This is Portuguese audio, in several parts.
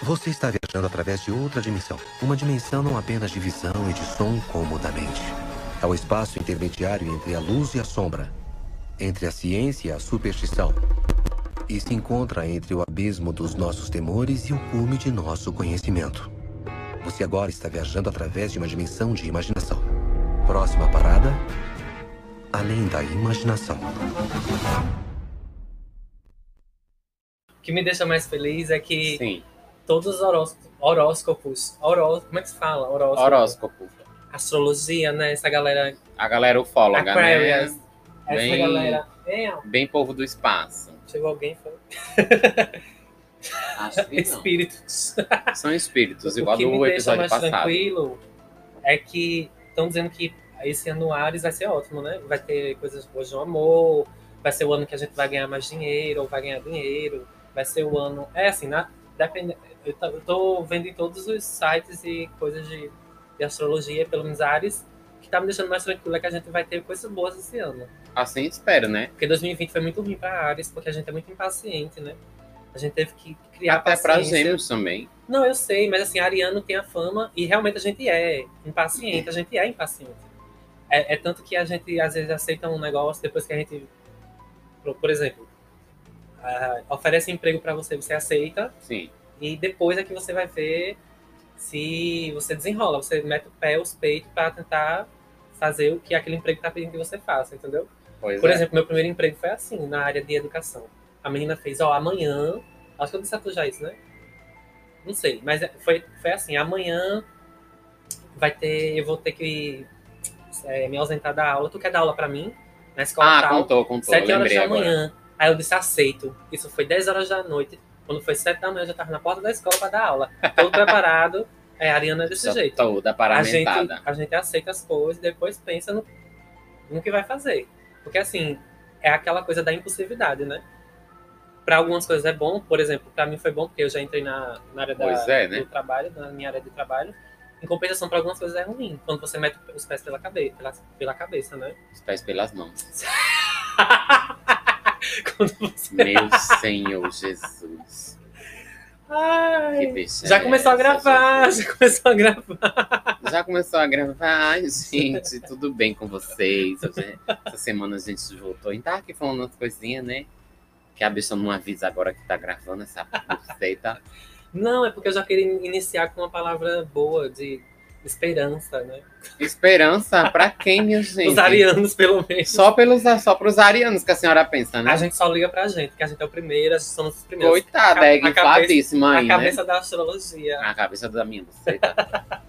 Você está viajando através de outra dimensão. Uma dimensão não apenas de visão e de som como da mente. É o espaço intermediário entre a luz e a sombra, entre a ciência e a superstição. E se encontra entre o abismo dos nossos temores e o cume de nosso conhecimento. Você agora está viajando através de uma dimensão de imaginação. Próxima parada: além da imaginação. O que me deixa mais feliz é que Sim, todos os horóscopos, horóscopos horó- como é que se fala? Horóscopo. horóscopo. Astrologia, né? Essa galera A galera ufóloga, Aquarius. né? Essa Bem- galera. Bem povo do espaço. chegou alguém foi. Acho que não. Espíritos. São espíritos, o igual que do me deixa mais passado. tranquilo é que estão dizendo que esse ano Ares vai ser ótimo, né? Vai ter coisas boas no amor, vai ser o ano que a gente vai ganhar mais dinheiro, ou vai ganhar dinheiro, vai ser o ano. É assim, na, depende, eu, tô, vendo em todos os sites e coisas de, de astrologia, pelo menos Ares, que tá me deixando mais tranquilo é que a gente vai ter coisas boas esse ano. Assim espero, né? Porque 2020 foi muito ruim para Ares, porque a gente é muito impaciente, né? A gente teve que criar Até paciência. gêmeos também. Não, eu sei, mas assim, Ariano tem a fama e realmente a gente é impaciente, a gente é impaciente. É, é tanto que a gente às vezes aceita um negócio depois que a gente, por, por exemplo, ah, oferece emprego para você, você aceita Sim. E depois é que você vai ver se você desenrola, você mete o pé, os peitos para tentar fazer o que aquele emprego tá pedindo que você faça, entendeu? Pois Por é. exemplo, meu primeiro emprego foi assim, na área de educação. A menina fez, ó, amanhã. Acho que eu disse a tu já isso, né? Não sei, mas é- foi, foi assim, amanhã vai ter. Eu vou ter que é, me ausentar da aula. Tu quer dar aula pra mim? Na escola Ah, tal? contou, contou. Sete horas da agora. manhã. Aí eu disse, aceito. Isso foi 10 horas da noite. Quando foi 7 da manhã, eu já tava na porta da escola pra dar aula. Todo preparado. É, a Ariana é desse Só jeito. Toda A gente, paramentada. a gente aceita as coisas e depois pensa no, no que vai fazer. Porque assim, é aquela coisa da impulsividade, né? Para algumas coisas é bom, por exemplo, para mim foi bom porque eu já entrei na, na área da, é, né? do trabalho, na minha área de trabalho. Em compensação, para algumas coisas é ruim, quando você mete os pés pela cabeça, pela, pela cabeça, né? Os pés pelas mãos. quando você... Meu Senhor Jesus. Ai, já é começou a gravar, Jesus? já começou a gravar. Já começou a gravar, gente, tudo bem com vocês? Hoje- Essa semana a gente voltou e tá aqui falando umas coisinhas, né? Que a bicha não avisa agora que tá gravando essa receita. Não, é porque eu já queria iniciar com uma palavra boa de esperança, né? Esperança pra quem, minha gente? Os arianos, pelo menos. Só, pelos, só pros arianos que a senhora pensa, né? A gente só liga pra gente, que a gente é o primeiro, a gente somos os primeiros. Coitada, é infladíssima a aí, cabeça da astrologia. né? A cabeça da minha buceta.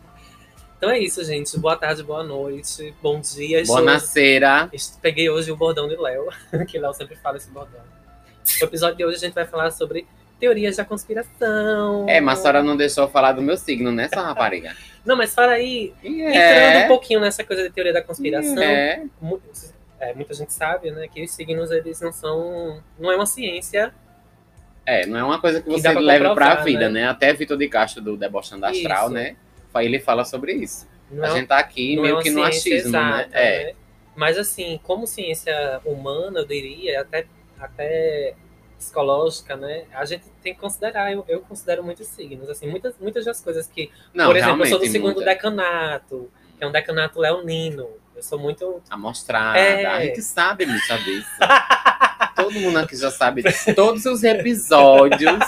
Então é isso, gente. Boa tarde, boa noite, bom dia. Est- Peguei hoje o bordão de Léo, que Léo sempre fala esse bordão. No episódio de hoje a gente vai falar sobre teorias da conspiração. É, mas a senhora não deixou eu falar do meu signo, né, sua rapariga? Não, mas fala aí, entrando é, um pouquinho nessa coisa de teoria da conspiração. é. mu- é, muita gente sabe, né, que os signos eles não são, não é uma ciência. É, não é uma coisa que Que você dá pra leva pra comprovar, vida, né? né? Até Vitor de Castro do Debochando Astral, Isso. né? Ele fala sobre isso. Não a é, gente tá aqui é meio uma que no achismo, né? exata, É. né? Mas assim, como ciência humana, eu diria, até, até psicológica, né? A gente tem que considerar, eu, eu considero muitos signos, assim, muitas, muitas das coisas que, Não, por exemplo, eu sou do segundo muita decanato, que é um decanato leonino. Eu sou muito Amostrada. É. A gente sabe muito disso. Todo mundo aqui já sabe disso. Todos os episódios.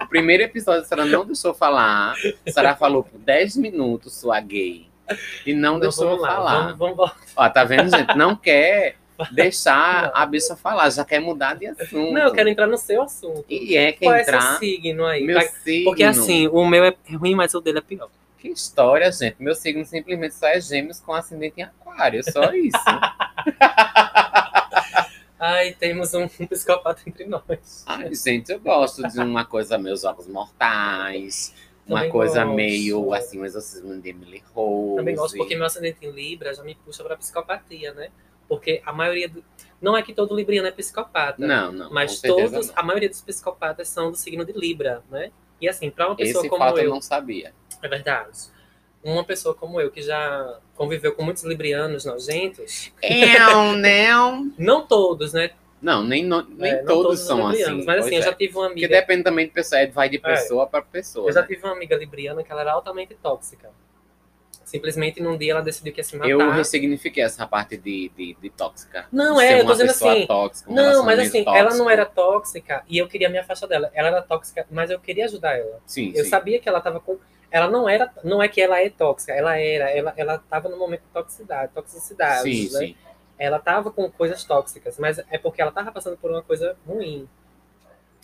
O primeiro episódio a senhora não deixou falar. A senhora falou por 10 minutos, sua gay. E não, Não, deixou vamos lá, falar. Vamos, vamos. Ó, tá vendo, gente? Não quer deixar a bicha falar, já quer mudar de assunto. Não, eu quero entrar no seu assunto. E é que Qual é seu entrar. signo aí? Meu Pra- signo. Porque assim, o meu é ruim, mas o dele é pior. Que história, gente. Meu signo simplesmente só é gêmeos com ascendente em aquário. Só isso. Ai, temos um psicopata entre nós. Ai, gente, eu gosto de uma coisa meio jogos mortais. Uma Também coisa gosto. meio assim, um exorcismo de Emily Rose. Também gosto porque meu ascendente em Libra já me puxa pra psicopatia, né? Porque a maioria do... Não é que todo libriano é psicopata. Não, não. Mas todos, não. a maioria dos psicopatas são do signo de Libra, né? E assim, pra uma pessoa Esse como fato eu eu, não sabia. é verdade. Uma pessoa como eu, que já conviveu com muitos librianos nojentos, Eu, não. não todos, né? Não, nem, no- nem É, não todos os são assim. Mas assim, eu é. já tive uma Porque amiga. depende também de pessoa, é, vai de pessoa pra pessoa. Eu já né? tive uma amiga libriana que ela era altamente tóxica. Simplesmente num dia ela decidiu que ia se matar. Eu ressignifiquei essa parte de, de, de tóxica. Não, Ser é, eu tô dizendo assim. Tóxica, um Não, mas assim, ela não tóxico. era tóxica e eu queria me afastar dela. Ela era tóxica, mas eu queria ajudar ela. Sim, Eu sim. sabia que ela tava com. Ela não era. Não é que ela é tóxica, ela era. Ela, ela tava no momento de toxicidade, toxicidade. Sim, né? sim. Ela tava com coisas tóxicas, mas é porque ela tava passando por uma coisa ruim.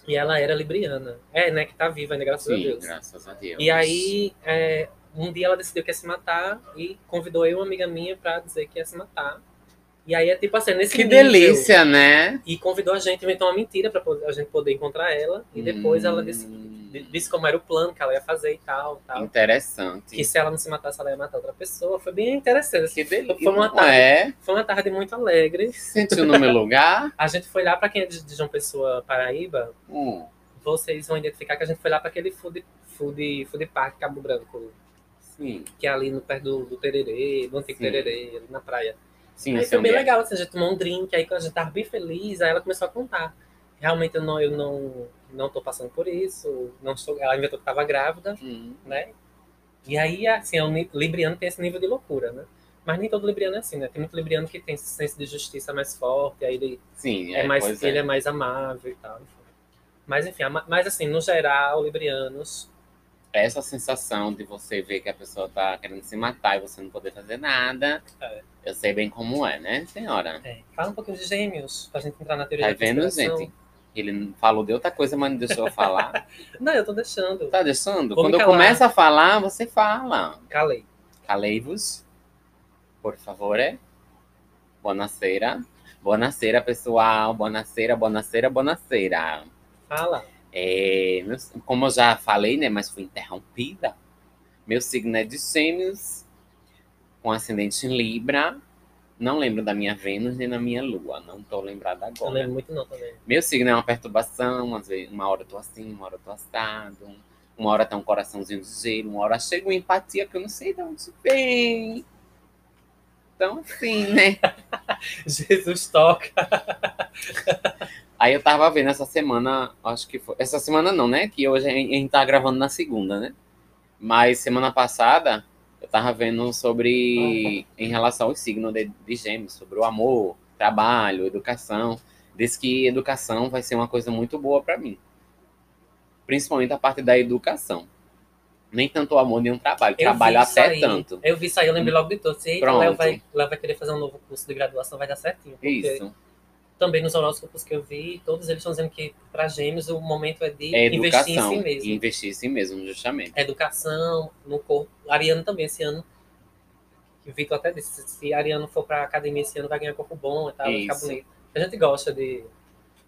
E ela era libriana. É, né? Que tá viva ainda, graças a Sim, Deus. graças a Deus. E aí, é, um dia ela decidiu que ia se matar e convidou eu uma amiga minha pra dizer que ia se matar. E aí é tipo assim, nesse Que nível. delícia, né? E convidou a gente, inventou uma mentira pra poder- a gente poder encontrar ela. E depois ela disse, Hum, disse como era o plano que ela ia fazer e tal, tal. Interessante. Que se ela não se matasse, ela ia matar outra pessoa. Foi bem interessante. assim. Que delícia. Foi uma Não tarde, é? foi uma tarde muito alegre. Sentiu no meu lugar? A gente foi lá, pra quem é de de João Pessoa, Paraíba, Hum, vocês vão identificar que a gente foi lá pra aquele food, food, food park Cabo Branco. Sim. que é ali no perto do, do Tererê, do antigo Sim. Tererê, ali na praia. Sim, aí foi bem legal, assim, a gente tomou um drink, aí quando a gente tava bem feliz, aí ela começou a contar. Realmente eu não, eu não, não tô passando por isso, não estou, ela inventou que tava grávida, Hum, né? E aí, assim, o ni- libriano tem esse nível de loucura, né? Mas nem todo libriano é assim, né? Tem muito libriano que tem esse senso de justiça mais forte, aí ele Sim, é, mais, pois ele é mais amável e tal. enfim. Mas enfim, mas assim, no geral, librianos essa sensação de você ver que a pessoa tá querendo se matar e você não poder fazer nada, É. eu sei bem como é, né, senhora? É, fala um pouquinho de gêmeos, pra gente entrar na teoria Tá da vendo, gente? Ele falou de outra coisa, mas não deixou eu falar. Não, eu tô deixando. Tá deixando? Vou Quando eu começo a falar, você fala. Calei. Calei-vos, por favor. Buonasera. Buonasera, pessoal. Buonasera, buonasera, buonasera. Fala. É, como eu já falei, né, mas fui interrompida. Meu signo é de Gêmeos, com ascendente em Libra. Não lembro da minha Vênus nem da minha Lua, não tô lembrada Não agora. lembro muito não também. Meu signo é uma perturbação, às vezes, uma hora eu tô assim, uma hora eu tô assado, uma hora tá um coraçãozinho de gelo, uma hora chega uma empatia que eu não sei de onde vem. Então, assim, né? Jesus toca. Aí eu tava vendo essa semana, acho que foi. Essa semana não, né? Que hoje a gente tá gravando na segunda, né? Mas semana passada eu tava vendo sobre. em relação ao signo de, de gêmeos, sobre o amor, trabalho, educação. Diz que educação vai ser uma coisa muito boa pra mim. Principalmente a parte da educação. Nem tanto o amor, nem o trabalho. Eu Trabalho até aí. tanto. Eu vi isso aí, eu lembrei logo de tudo. Eita, Pronto. Léo vai, Léo vai querer fazer um novo curso de graduação, vai dar certinho. Isso. também nos horóscopos que eu vi, todos eles estão dizendo que para gêmeos o momento é de É investir em si mesmo. Investir em si mesmo, justamente. Educação, no corpo. Ariano também esse ano. O Vitor até disse, se Ariano for pra academia esse ano, vai ganhar corpo bom e tal, vai ficar bonito. A gente gosta de,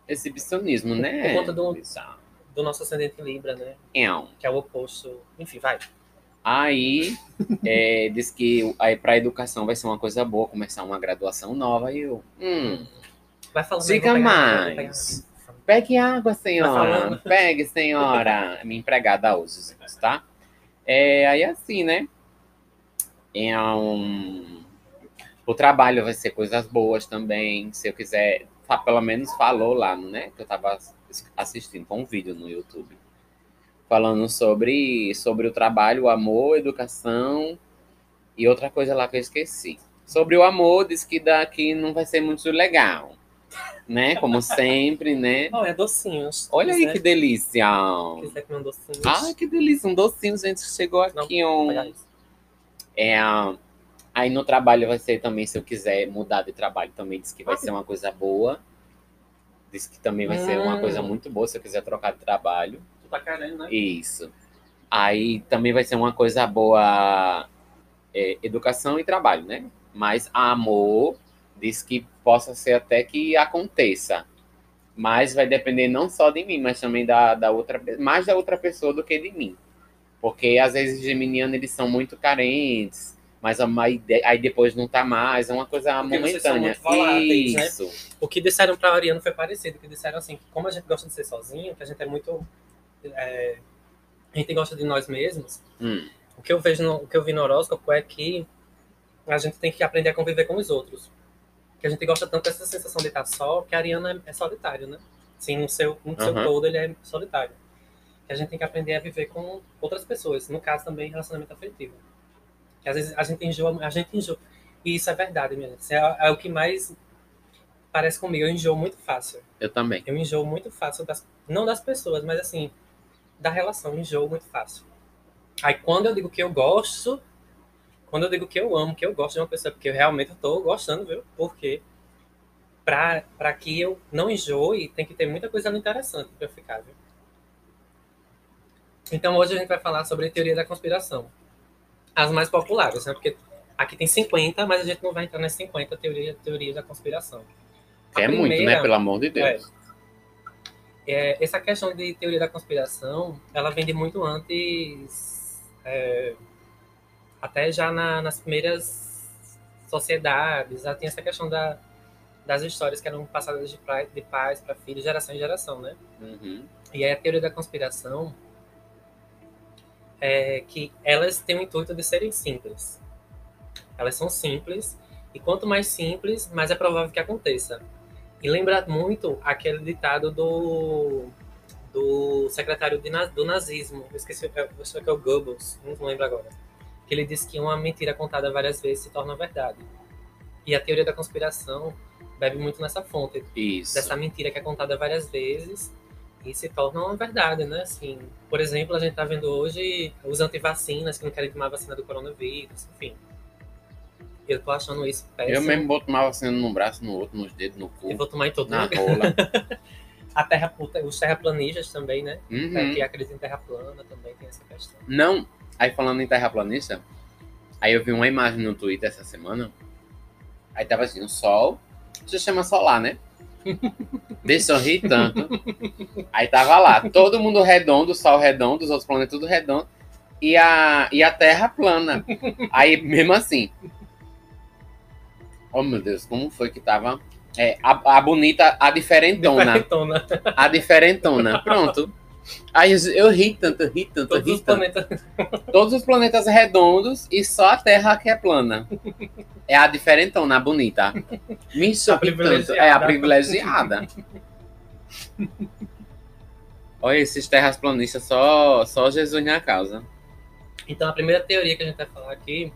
Exibicionismo, né? Por conta do- Bizarro. Do nosso ascendente Libra, né? Não. Que é o oposto. Enfim, vai. Aí é, diz que aí para educação vai ser uma coisa boa começar uma graduação nova. E eu, hum, Vai falando. Diga mais. pegar- pegue água, Tá senhora. falando? Pegue, senhora. Minha empregada hoje, tá? É, aí assim, né? É um... O trabalho vai ser coisas boas também. Se eu quiser, pelo menos falou lá, né? Que eu tava assistindo com um vídeo no YouTube. Falando sobre, sobre o trabalho, o amor, educação e outra coisa lá que eu esqueci. Sobre o amor, diz que daqui não vai ser muito legal. Né? Como sempre, né? É docinhos. Olha aí quiser, que delícia. quiser comer um docinho. Ai, que delícia. Um docinho, gente. Chegou aqui Vou um. É, aí no trabalho vai ser também, se eu quiser mudar de trabalho, também diz que vai ser uma coisa boa. Diz que também vai ser uma Hum. coisa muito boa se eu quiser trocar de trabalho. Tu tá querendo, né? Isso. Aí também vai ser uma coisa boa é, educação e trabalho, né? Mas amor diz que possa ser até que aconteça. Mas vai depender não só de mim, mas também da, da outra mais da outra pessoa do que de mim. Porque às vezes geminianos eles são muito carentes, mas a- aí, de- aí depois não tá mais, é uma coisa Porque vocês são momentânea. muito voláteis, né? Isso. O que disseram pra Ariano foi parecido, que disseram assim, que como a gente gosta de ser sozinho, que a gente é muito. é, a gente gosta de nós mesmos, Hum, o que eu vejo no, o que eu vi no horóscopo é que a gente tem que aprender a conviver com os outros. que a gente gosta tanto dessa sensação de estar só, que a Ariana é solitário, né? Sim, no seu, no seu Aham. todo ele é solitário. Que a gente tem que aprender a viver com outras pessoas, no caso também relacionamento afetivo. Que às vezes a gente enjoa, a gente enjoa. E isso é verdade, minha gente. É, é o que mais parece comigo. Eu enjoo muito fácil. Eu também. Eu enjoo muito fácil, das, não das pessoas, mas assim, da relação, eu enjoo muito fácil. Aí quando eu digo que eu gosto, quando eu digo que eu amo, que eu gosto de uma pessoa, porque eu realmente estou gostando, viu? Porque pra que eu não enjoe, tem que ter muita coisa interessante pra eu ficar, viu? Então hoje a gente vai falar sobre teoria da conspiração. As mais populares, né? Porque aqui tem 50, mas a gente não vai entrar nas 50 teorias teoria da conspiração. A é muito, né? primeira- Pelo amor de Deus. é, essa questão de teoria da conspiração, ela vem de muito antes, é, até já na- nas primeiras sociedades, já tem essa questão da, das histórias que eram passadas de, pai, de pais para filhos, geração em geração, né? Uhum. E aí a teoria da conspiração é que elas têm o intuito de serem simples. Elas são simples, e quanto mais simples, mais é provável que aconteça. E lembra muito aquele ditado do, do secretário de do nazismo, eu esqueci, eu acho que é o Goebbels, não lembro agora, que ele disse que uma mentira contada várias vezes se torna verdade. E a teoria da conspiração bebe muito nessa fonte, Isso. dessa mentira que é contada várias vezes e se torna uma verdade, né? Assim, por exemplo, a gente tá vendo hoje os antivacinas que não querem tomar a vacina do coronavírus, enfim. Eu tô achando isso péssimo. Eu mesmo boto uma vacina num braço, no outro, nos dedos, no cu, Eu vou tomar em todo na lugar. rola. A terra, os terraplanistas também, né? Uhum. Que acreditam em terra plana também tem essa questão. Não. Aí falando em terraplanista, aí eu vi uma imagem no Twitter essa semana. Aí tava assim, o Sol, sistema solar, né? Deixa eu rir tanto. Aí tava lá, todo mundo redondo, o Sol redondo, os outros planetas tudo redondo. E a, e a Terra plana. Aí, mesmo assim. Oh, meu Deus, como foi que tava? É, a, a bonita, a diferentona. Diferentona. A diferentona. Pronto. Aí eu, ri tanto, eu ri tanto, eu Todos ri os tanto planetas. todos os planetas redondos e só a Terra que é plana. É a diferentona, a bonita. Me sorri tanto. É a privilegiada. Olha, esses terras planistas, só, só Jesus na causa. Então a primeira teoria que a gente vai falar aqui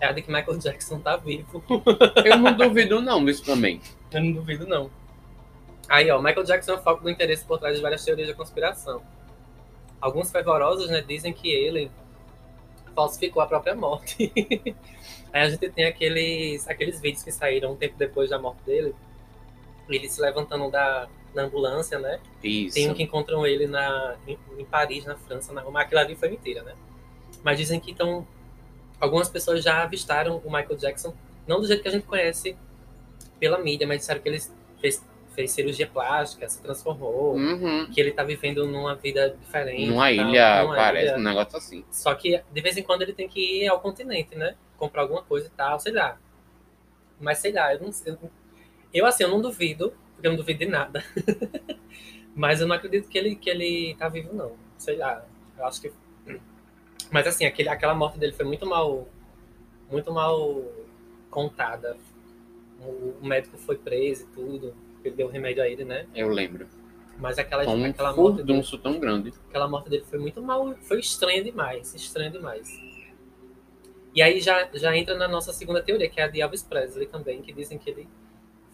é a de que Michael Jackson tá vivo. Eu não duvido não disso também. Eu não duvido, não. Aí, ó, Michael Jackson é o foco do interesse por trás de várias teorias da conspiração. Alguns fervorosos, né, dizem que ele falsificou a própria morte. Aí a gente tem aqueles, aqueles vídeos que saíram um tempo depois da morte dele. Ele se levantando da, da ambulância, né? Isso. Tem um que encontram ele na, em, em Paris, na França, na Roma. Aquilo ali foi mentira, né? Mas dizem que então algumas pessoas já avistaram o Michael Jackson, não do jeito que a gente conhece pela mídia, mas disseram que ele fez, fez cirurgia plástica, se transformou, Uhum. que ele tá vivendo numa vida diferente. Numa tal, ilha, numa parece, ilha. um negócio assim. Só que de vez em quando ele tem que ir ao continente, né? Comprar alguma coisa e tal, sei lá. Mas sei lá, eu não sei. Eu, assim, eu não duvido, porque eu não duvido de nada. Mas eu não acredito que ele, que ele tá vivo, não. Sei lá. Eu acho que. Mas assim, aquele, aquela morte dele foi muito mal. Muito mal contada. O, o médico foi preso e tudo. Ele deu remédio a ele, né? Eu lembro. Mas aquela, um aquela morte dele furdunço tão grande. aquela morte dele foi muito mal, foi estranha demais, estranha demais. E aí já, já entra na nossa segunda teoria, que é a de Elvis Presley também, que dizem que ele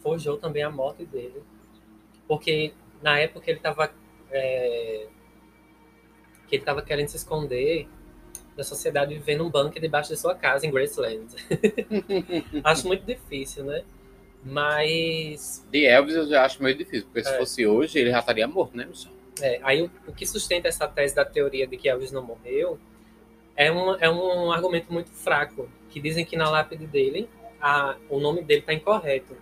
forjou também a morte dele. Porque na época ele estava que ele estava querendo se esconder da sociedade vivendo num bunker debaixo de sua casa em Graceland. Acho muito difícil, né? Mas De Elvis eu já acho meio difícil, porque se É. fosse hoje ele já estaria morto, né, Michel? É, aí o, o que sustenta essa tese da teoria de que Elvis não morreu é um, é um argumento muito fraco, que dizem que na lápide dele a, o nome dele está incorreto,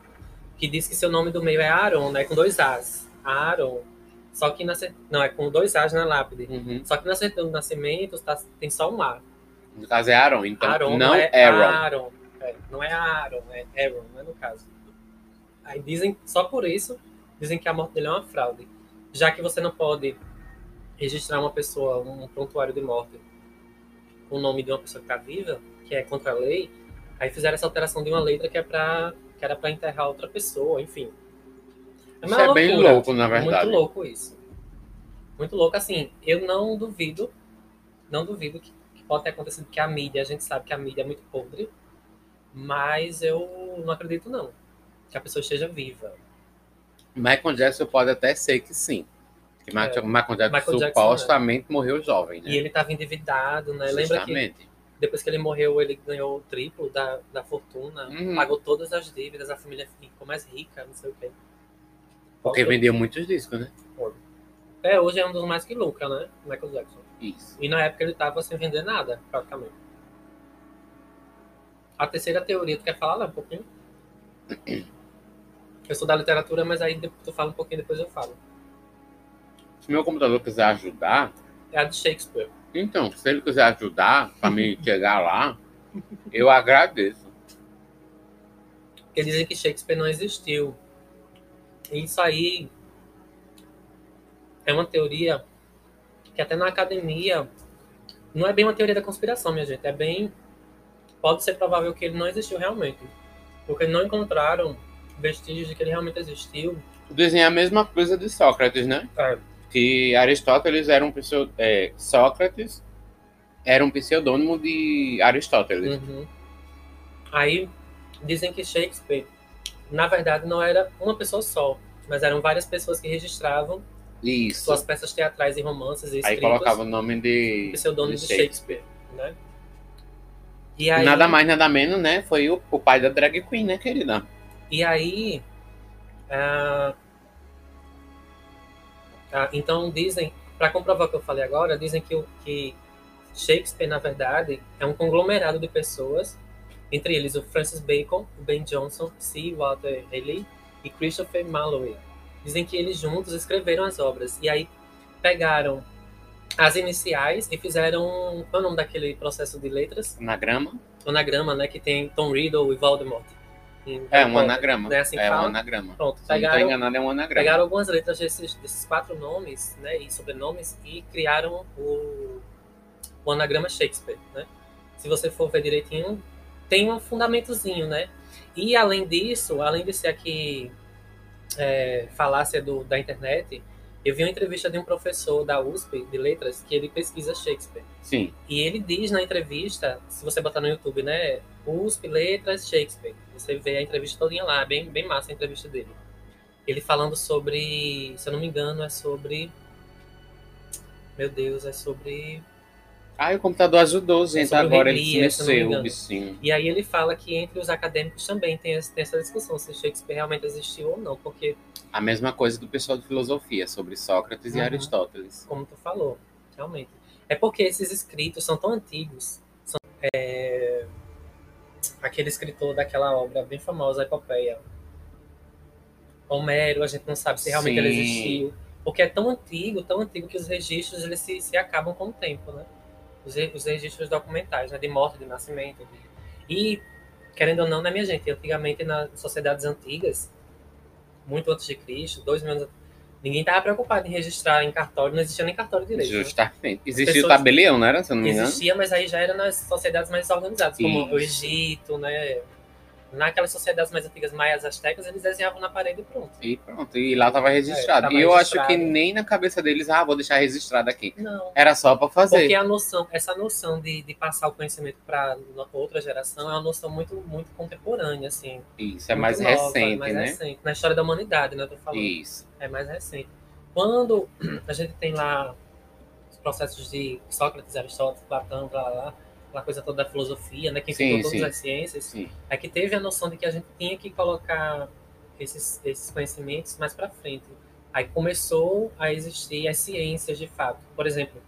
que diz que seu nome do meio é Aaron, né, com dois As, Aaron, só que na, não, é com dois As na lápide, Uhum. só que na certidão de nascimento tá, tem só um A, No caso é Aaron, então Aaron não é Aaron. Aaron, é, não é Aaron, é Aaron, né, no caso. Aí dizem, só por isso, dizem que a morte dele é uma fraude. Já que você não pode registrar uma pessoa, um prontuário de morte, com o nome de uma pessoa que está viva, que é contra a lei, aí fizeram essa alteração de uma letra que é para que era para enterrar outra pessoa, enfim. Isso uma é bem louco, na verdade. Muito louco isso. Muito louco, assim, eu não duvido, não duvido que, que pode ter acontecido que a mídia, a gente sabe que a mídia é muito podre, mas eu não acredito não, que a pessoa esteja viva. Michael Jackson pode até ser que sim. Que É. Michael Jackson Michael Jackson, supostamente morreu jovem, né? E ele estava endividado, né? Lembra que Justamente. depois que ele morreu, ele ganhou o triplo da, da fortuna, Uhum. pagou todas as dívidas, a família ficou mais rica, não sei o quê. Porque vendeu muitos discos, né? Até hoje é um dos mais que lucra, né? Michael Jackson. Isso. E na época ele tava sem vender nada, praticamente. A terceira teoria, tu quer falar lá um pouquinho? Eu sou da literatura, mas aí tu fala um pouquinho, depois eu falo. Se meu computador quiser ajudar, É a de Shakespeare. então, se ele quiser ajudar pra me chegar lá, eu agradeço. Porque dizem que Shakespeare não existiu. E isso aí é uma teoria que até na academia não é bem uma teoria da conspiração, minha gente. É bem. Pode ser provável que ele não existiu realmente. Porque não encontraram vestígios de que ele realmente existiu. Dizem a mesma coisa de Sócrates, né? É. Que Aristóteles era um pseu... é, Sócrates era um pseudônimo de Aristóteles. Uhum. Aí dizem que Shakespeare, na verdade, não era uma pessoa só, mas eram várias pessoas que registravam Isso. suas peças teatrais e romances e Aí colocava o nome de, pseudônimo de de Shakespeare, né? Aí, Nada mais, nada menos, né? Foi o, o pai da drag queen, né, querida? E aí, ah, ah, então dizem, para comprovar o que eu falei agora, dizem que, o- que Shakespeare, na verdade, é um conglomerado de pessoas, entre eles o Francis Bacon, o Ben Jonson, C. Walter Raleigh e Christopher Marlowe. Dizem que eles juntos escreveram as obras e aí pegaram as iniciais e fizeram qual é o nome daquele processo de letras? Anagrama? Anagrama, né? Que tem Tom Riddle e Voldemort. É um anagrama. Não é assim é um fala? anagrama. Pronto, Se eu não pegaram, enganado, é um anagrama. pegaram algumas letras desses, desses quatro nomes, né, e sobrenomes, e criaram o, o anagrama Shakespeare, né? Se você for ver direitinho, tem um fundamentozinho, né? E além disso, além de ser aqui é, falácia do, da internet, eu vi uma entrevista de um professor da USP de letras que ele pesquisa Shakespeare. Sim. E ele diz na entrevista, se você botar no YouTube, né? USP, Letras, Shakespeare. Você vê a entrevista todinha lá, bem, bem massa a entrevista dele. Ele falando sobre, se eu não me engano, é sobre. Meu Deus, é sobre. Ah, o computador ajudou, gente. sobre o Agora ele Rei Lear, se eu não me mexeu, o engano. bichinho. E aí ele fala que entre os acadêmicos também tem, esse- tem essa discussão se Shakespeare realmente existiu ou não, porque, A mesma coisa do pessoal de filosofia, sobre Sócrates e Uhum. Aristóteles. como tu falou, realmente. É porque esses escritos são tão antigos. São, é, aquele escritor daquela obra bem famosa, a Epopeia. Homero, a gente não sabe se realmente ele Sim. existiu. Porque é tão antigo, tão antigo que os registros eles se, se acabam com o tempo, né? Os, os registros documentais, né? De morte, de nascimento. E, querendo ou não, né, minha gente? Antigamente, nas sociedades antigas, muito antes de Cristo, dois mil anos Ninguém estava preocupado em registrar em cartório, não existia nem cartório direito. né? Justamente. Existia pessoas- o tabelião, não era? Se não me engano. Existia, mas aí já era nas sociedades mais organizadas, como o Isso. Egito, né? Naquelas sociedades mais antigas, maias astecas, eles desenhavam na parede e pronto. E pronto. E lá tava registrado. É, tava e eu acho registrado. que nem na cabeça deles, ah, vou deixar registrado aqui. Não. Era só pra fazer. Porque a noção, essa noção de, de passar o conhecimento para outra geração é uma noção muito, muito contemporânea, assim. Isso, é mais nova, recente, mais né? recente. Na história da humanidade, né? Eu tô falando. Isso. É mais recente. Quando a gente tem lá os processos de Sócrates, Aristóteles, Platão, lá, lá, lá, aquela coisa toda da filosofia, né? Que Sim, inventou todas sim. as ciências, Sim. é que teve a noção de que a gente tinha que colocar esses, esses conhecimentos mais para frente. Aí começou a existir as ciências de fato. Por exemplo,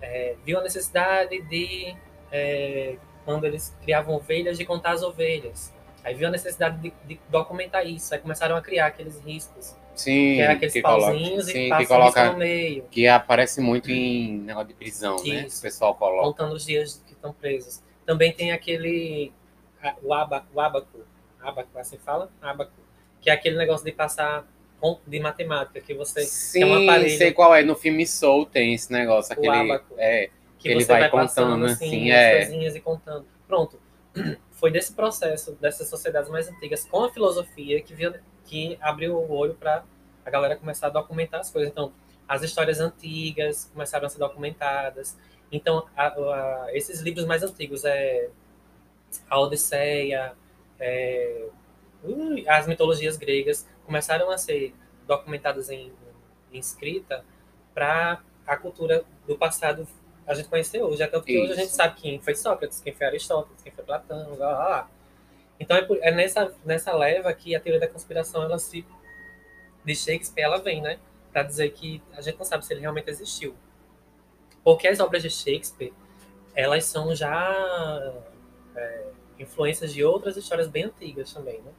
é, viu a necessidade de, é, quando eles criavam ovelhas, de contar as ovelhas. Aí viu a necessidade de, de documentar isso. Aí começaram a criar aqueles riscos, Sim. que eram aqueles que coloca- pauzinhos sim, e que coloca no meio, Que aparece muito em negócio de prisão, né? Isso. O pessoal coloca. contando os dias estão presos. Também tem aquele, o, aba, o abaco, abaco, assim fala? Abaco, que é aquele negócio de passar de matemática, que você Sim, um aparelho- sei qual é. No filme Soul tem esse negócio. Aquele, abaco. é, que Ele vai vai, contando, assim, assim, as é. coisinhas e contando. Pronto. foi desse processo, dessas sociedades mais antigas, com a filosofia, que, via, que abriu o olho para a galera começar a documentar as coisas. Então, as histórias antigas começaram a ser documentadas. Então, a, a, esses livros mais antigos, é, a Odisseia, é, as mitologias gregas, começaram a ser documentadas em, em escrita para a cultura do passado a gente conhecer hoje. Até porque Isso. hoje a gente sabe quem foi Sócrates, quem foi Aristóteles, quem foi Platão, lá, lá, lá. Então é, é, nessa, nessa leva que a teoria da conspiração ela se de Shakespeare ela vem, né? Para dizer que a gente não sabe se ele realmente existiu. Porque as obras de Shakespeare, elas são já é, influências de outras histórias bem antigas também, né?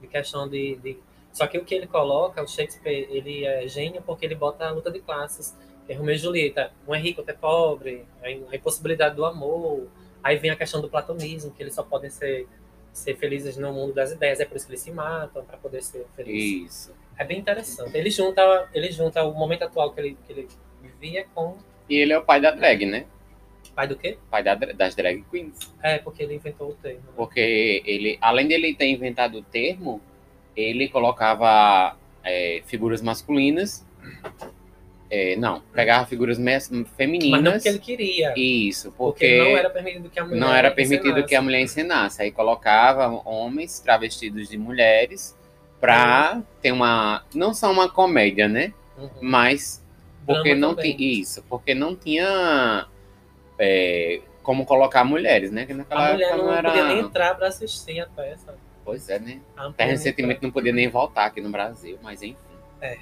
De questão de, de, Só que o que ele coloca, o Shakespeare, ele é gênio porque ele bota a luta de classes. É Romeu e Julieta, um é rico, outro é pobre, a impossibilidade do amor. Aí vem a questão do platonismo, que eles só podem ser, ser felizes no mundo das ideias, é por isso que eles se matam, para poder ser felizes. Isso. É bem interessante. Ele junta, ele junta o momento atual que ele, que ele vivia com. E ele é o pai da drag, né? Pai do quê? Pai da, das drag queens. É, porque ele inventou o termo. Né? Porque ele, além dele ter inventado o termo, ele colocava é, figuras masculinas. É, não, pegava figuras femininas. Mas não porque ele queria. Isso, porque, porque não era permitido que a mulher Não era permitido ensinasse. que a mulher ensinasse. Aí colocava homens travestidos de mulheres pra uhum. ter uma. Não só uma comédia, né? Uhum. Mas porque Drama não tinha. Isso, porque não tinha é, como colocar mulheres, né? Que naquela a mulher não, não era... podia nem entrar pra assistir a peça. Pois é, né? Até recentemente não podia nem voltar aqui no Brasil, mas enfim. É.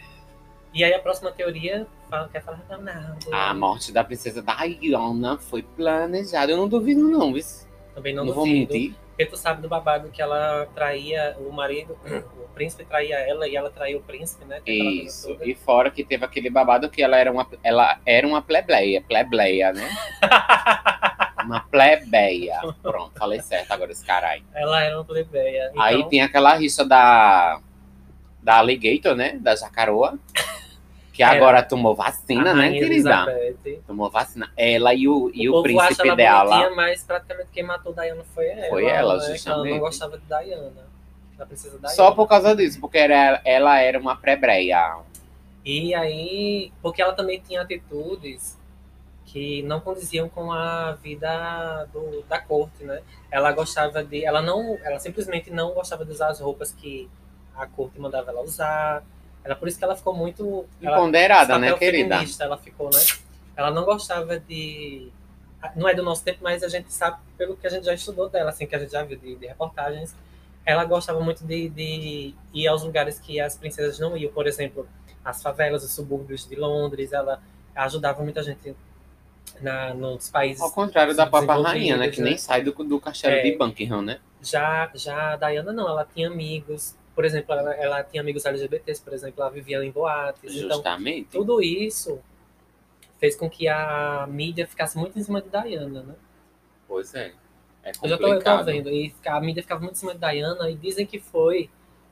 E aí a próxima teoria fala, quer falar da Nada. A morte da princesa Diana foi planejada. Eu não duvido, não, viu? Também não, não duvido. Vou mentir. Porque tu sabe do babado que ela traía o marido, o príncipe traía ela e ela traía o príncipe, né? Isso. E fora que teve aquele babado que ela era uma, ela era uma plebeia, plebeia, né? uma plebeia. Pronto, falei certo agora esse caralho. Ela era uma plebeia. Então... Aí tem aquela rixa da da alligator, né? Da jacaroa. Que agora tomou vacina, né, querida? Elizabeth. Tomou vacina. Ela e o, e o, o príncipe ela dela. mas praticamente quem matou Diana foi ela. Foi ela, né? justamente. Ela não gostava de Diana. Da princesa Diana. Só por causa disso, porque era, ela era uma pré-breia. E aí, porque ela também tinha atitudes que não condiziam com a vida do, da corte, né? Ela gostava de, ela não, ela simplesmente não gostava de usar as roupas que a corte mandava ela usar. Era por isso que ela ficou muito. Empoderada, né, querida? Ela ficou, né? Ela não gostava de. Não é do nosso tempo, mas a gente sabe pelo que a gente já estudou dela, assim, que a gente já viu de, de reportagens. Ela gostava muito de, de ir aos lugares que as princesas não iam, por exemplo, as favelas, os subúrbios de Londres. Ela ajudava muita gente na, nos países. Ao contrário da Papa Rainha, né? Que nem né? sai do, do castelo é, de Buckingham, né? Já, já a Diana não, ela tinha amigos, por exemplo, ela, ela tinha amigos LGBTs, por exemplo, ela vivia em boates. Então, Justamente. Então, tudo isso fez com que a mídia ficasse muito em cima de Diana, né? Pois é. É eu já tô, eu tô vendo. E a mídia ficava muito em cima de Diana e dizem que foi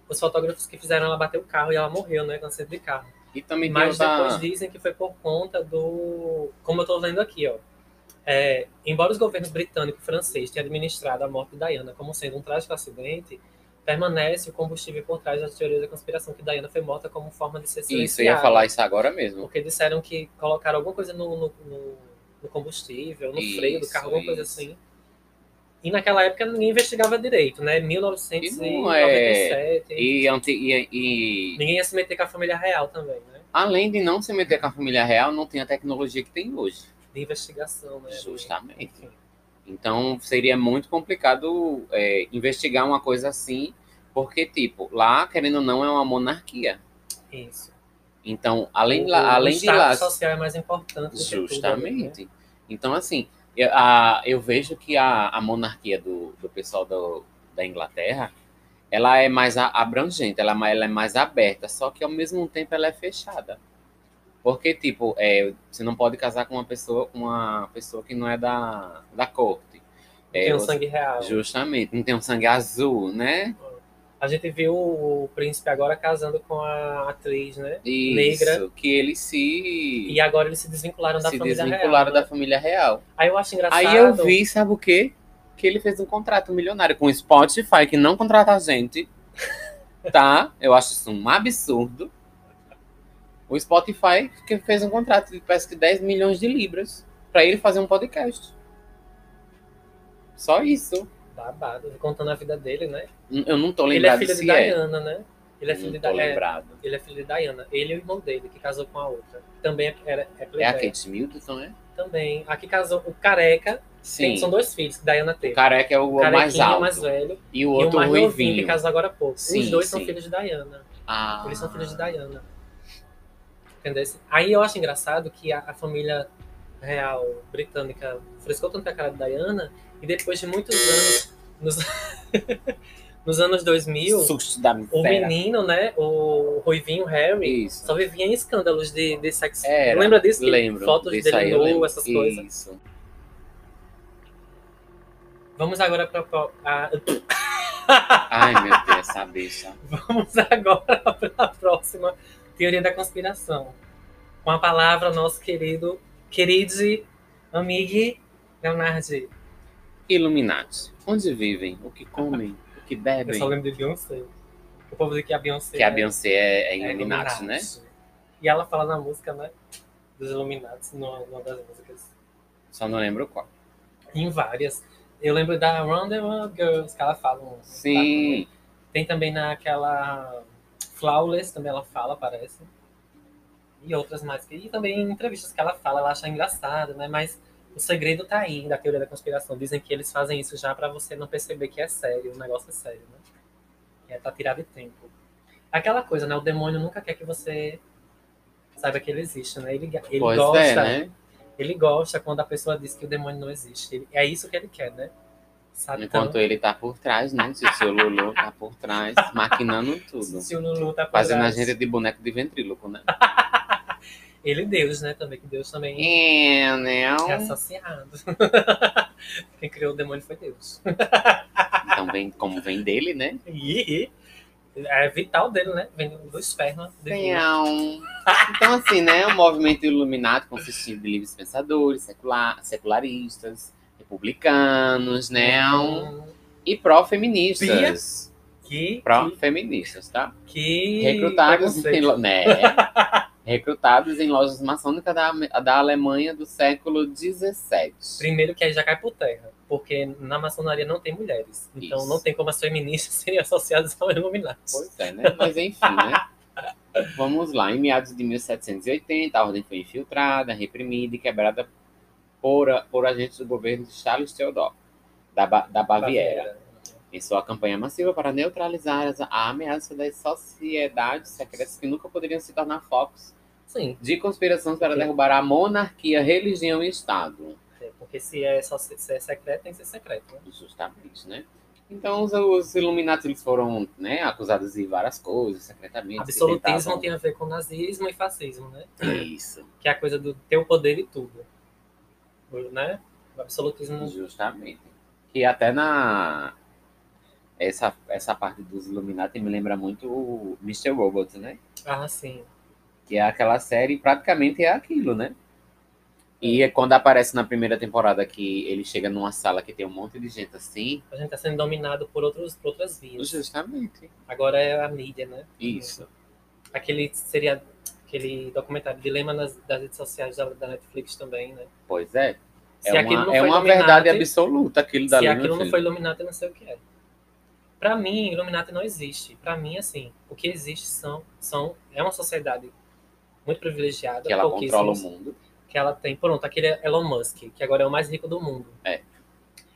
os fotógrafos que fizeram ela bater o carro e ela morreu, né? Câncer de carro. E também Mas depois dizem que foi por conta do. Como eu tô vendo aqui, ó. É, embora os governos britânico e francês tenham administrado a morte de Diana como sendo um trágico acidente, permanece o combustível por trás das teorias da conspiração que Diana foi morta como forma de ser silenciada. Isso, eu ia falar isso agora mesmo. Porque disseram que colocaram alguma coisa no, no, no combustível, no isso, freio do carro, alguma isso. coisa assim. E naquela época ninguém investigava direito, né? 1997. E, é. e, e, Ninguém ia se meter com a família real também, né? Além de não se meter com a família real, não tem a tecnologia que tem hoje. De investigação, né? Justamente. Enfim. Então seria muito complicado é, investigar uma coisa assim, porque, tipo, lá, querendo ou não, é uma monarquia. Isso. Então, além, o, lá, além o de lá. social é mais importante. Justamente. Tudo, né? Então, assim, eu, a, eu vejo que a, a monarquia do, do pessoal do, da Inglaterra ela é mais abrangente, ela, ela é mais aberta, só que ao mesmo tempo ela é fechada. Porque, tipo, é, você não pode casar com uma pessoa, uma pessoa que não é da, da corte. É, tem um sangue real. Justamente, não tem um sangue azul, né? A gente viu o príncipe agora casando com a atriz, né? Isso, Negra. que eles se. E agora eles se desvincularam da se família desvincularam real. da família real. Aí eu acho engraçado. Aí eu vi, sabe o quê? que ele fez um contrato milionário com o Spotify, que não contrata a gente. Tá? Eu acho isso um absurdo. O Spotify que fez um contrato de parece que 10 milhões de libras pra ele fazer um podcast. Só isso. Babado, contando a vida dele, né? Eu não tô Ele é lembrado filho de se é. Diana, né? Ele é filho Não de Diana. lembrado. Ele é filho de Diana. Ele e o irmão dele, que casou com a outra. Também é, era, é É a playboy. Kate Middleton, é? Também. A que casou, o careca. Tem, Sim. são dois filhos que Diana teve. O careca é o mais alto. mais velho. E o E o outro mais ruivinho. que casou agora há pouco. Sim, Os dois são sim. filhos de Diana. Ah. Eles são filhos de Diana. Entendeu? Aí eu acho engraçado que a, a família real britânica frescou tanto a cara de Diana e depois de muitos anos, nos, nos anos 2000, Susto da o menino, né, o Ruivinho Harry, Isso. só vivia em escândalos de, de sexo. Era. Lembra disso? Lembro. Fotos aí dele nu, lembro. essas coisas. Isso. Vamos agora para a, Ai, meu Deus, essa bicha. Vamos agora para a próxima teoria da conspiração. Com a palavra nosso querido, querido amigo Leonardo. Illuminati. Onde vivem? O que comem? O que Eu bebem? só lembro de Beyoncé. O povo diz que a Beyoncé Que a Beyoncé é, é é Illuminati, né? E ela fala na música, né? Dos Illuminati, numa, das músicas. Só não lembro qual. Em várias. Eu lembro da Round the World Girls, que ela fala. um- Sim. Tem também naquela Flawless, também ela fala, parece. E outras mais. E também em entrevistas que ela fala, ela acha engraçado, né? Mas o segredo tá aí da teoria da conspiração. Dizem que eles fazem isso já pra você não perceber que é sério, o negócio é sério, né? É tá tirado de tempo. Aquela coisa, né? O demônio nunca quer que você saiba que ele existe, né? Ele, ele pois gosta. é, né? Ele gosta quando a pessoa diz que o demônio não existe. Ele- é isso que ele quer, né? Satã. Enquanto ele tá por trás, né? Se o seu Lulu tá por trás, maquinando tudo. Se o Lulu tá por Fazendo a trás. gente de boneco de ventríloco, né? Ele e Deus, né? Também, que Deus também É, né? é associado. Quem criou o demônio foi Deus. Então, vem, como vem dele, né? E é vital dele, né? Vem do esperma. divino. Então, assim, né? O movimento iluminado consistia de livres pensadores, secula- secularistas, republicanos, né? Hum, E pró-feministas. Que, Pró-feministas, tá? que Recrutados em, né? Recrutados em lojas maçônicas da, da Alemanha do século XVII. Primeiro que aí já cai por terra. Porque na maçonaria não tem mulheres. Então Isso. não tem como as feministas serem associadas ao Illuminati. Pois é, né? Mas enfim, né? Vamos lá. Em meados de 1780, a ordem foi infiltrada, reprimida e quebrada por, por agentes do governo de Charles Theodor, da, Ba- da Baviera. Em sua campanha massiva para neutralizar a ameaça das sociedades secretas que nunca poderiam se tornar focos Sim. de conspirações para Sim. derrubar a monarquia, religião e Estado. é, Porque se é, só, se é secreto, tem que ser secreto. Né? Justamente, né? Então, os, os Illuminati eles foram né, acusados de várias coisas, secretamente. Absolutismo tentavam- tem a ver com nazismo e fascismo, né? Isso. Que é a coisa do ter o poder e tudo. Né? O absolutismo. Justamente. E até na. Essa, essa parte dos Illuminati me lembra muito o Mr. Robot, né? Ah, sim. Que é aquela série, praticamente é aquilo, né? E é quando aparece na primeira temporada que ele chega numa sala que tem um monte de gente assim. A gente tá sendo dominado por, outros, por outras vias. Justamente. Agora é a mídia, né? Isso. Aquele seria aquele documentário Dilema nas, das redes sociais da, da Netflix também, né? Pois é. Se É uma, é uma verdade absoluta aquilo Se dali. meu aquilo não foi Illuminati, não sei o que é. Pra mim, Illuminati não existe. Pra mim, assim, o que existe são, são é uma sociedade muito privilegiada, Que ela controla o mundo. que ela tem. Pronto, aquele Elon Musk, que agora é o mais rico do mundo. É.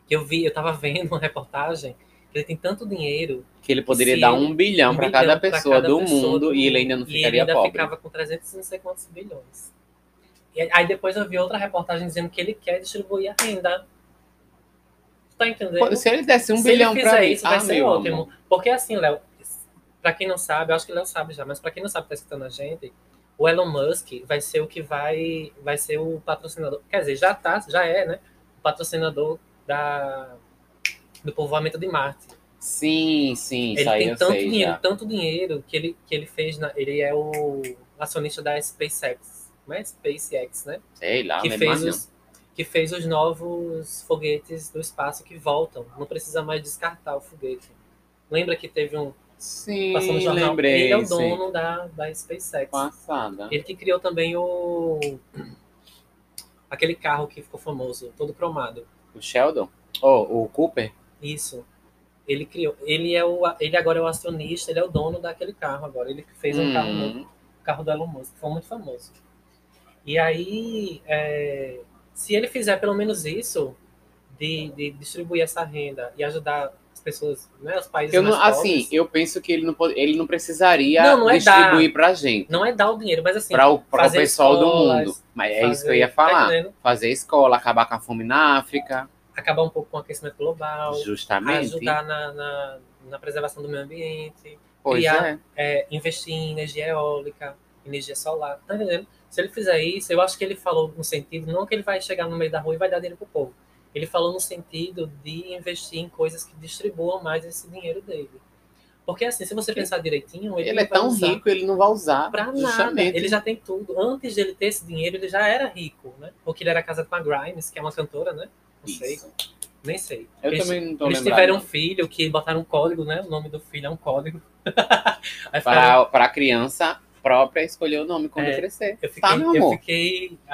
Que eu vi, eu tava vendo uma reportagem ele tem tanto dinheiro Que ele poderia se dar ele- um bilhão um para cada pra pessoa cada do pessoa mundo do e ele ainda não E ele ficaria ainda pobre. ficava com 300 e não sei quantos bilhões. E aí depois eu vi outra reportagem dizendo que ele quer distribuir a renda. Tá entendendo? Se ele desse um Se bilhão ele para fizer mim, isso, vai ah, ser ótimo. amor. Porque assim, Léo, pra quem não sabe, eu acho que o Léo sabe já, mas pra quem não sabe, tá escutando a gente, o Elon Musk vai ser o que vai, vai ser o patrocinador. Quer dizer, já tá, já é, né? O patrocinador da, do povoamento de Marte. Sim, sim, Ele tem tanto sei dinheiro, já. tanto dinheiro que ele, que ele fez. Na, ele é o acionista da SpaceX. Como é? SpaceX, né? Sei lá, que é fez os, que fez os novos foguetes do espaço que voltam. Não precisa mais descartar o foguete. Lembra que teve um. Sim, Passou no jornal. lembrei. Ele é o sim. dono da, da SpaceX. Passada. Ele que criou também o. Aquele carro que ficou famoso, todo cromado. O Sheldon? Oh, o Cooper? Isso. Ele criou. Ele é o. Ele agora é o acionista, ele é o dono daquele carro agora. Ele fez um Hum, carro novo, o carro do Elon Musk, foi muito famoso. E aí, é, se ele fizer pelo menos isso, de, de distribuir essa renda e ajudar as pessoas, né, os países Eu não, assim, pobres, eu penso que ele não, pode- ele não precisaria Não, não é distribuir pra gente. não é dar o dinheiro, mas assim, Para o, para fazer pessoal do escolas, mundo. Mas é isso que eu fazer- ia tá falar. entendendo? Fazer escola, acabar com a fome na África. Acabar um pouco com o aquecimento global, Justamente. ajudar na, na, na preservação do meio ambiente, Pois criar- é. é, investir em energia eólica, energia solar, tá entendendo? Se ele fizer isso, eu acho que ele falou no sentido, não que ele vai chegar no meio da rua e vai dar dinheiro pro povo. Ele falou no sentido de investir em coisas que distribuam mais esse dinheiro dele. Porque assim, se você pensar direitinho, ele, Ele, é tão rico, ele não vai usar. pra nada. Ele já tem tudo. Antes de ele ter esse dinheiro, ele já era rico, né? Porque ele era casado com a Grimes, que é uma cantora, né? Não sei, Isso. nem sei. Eu Eles- também não tô Eles lembrado. tiveram um filho que botaram um código, né? O nome do filho é um código. Aí Para, para a criança própria escolher o nome quando É, crescer. eu fiquei, Tá, meu eu amor.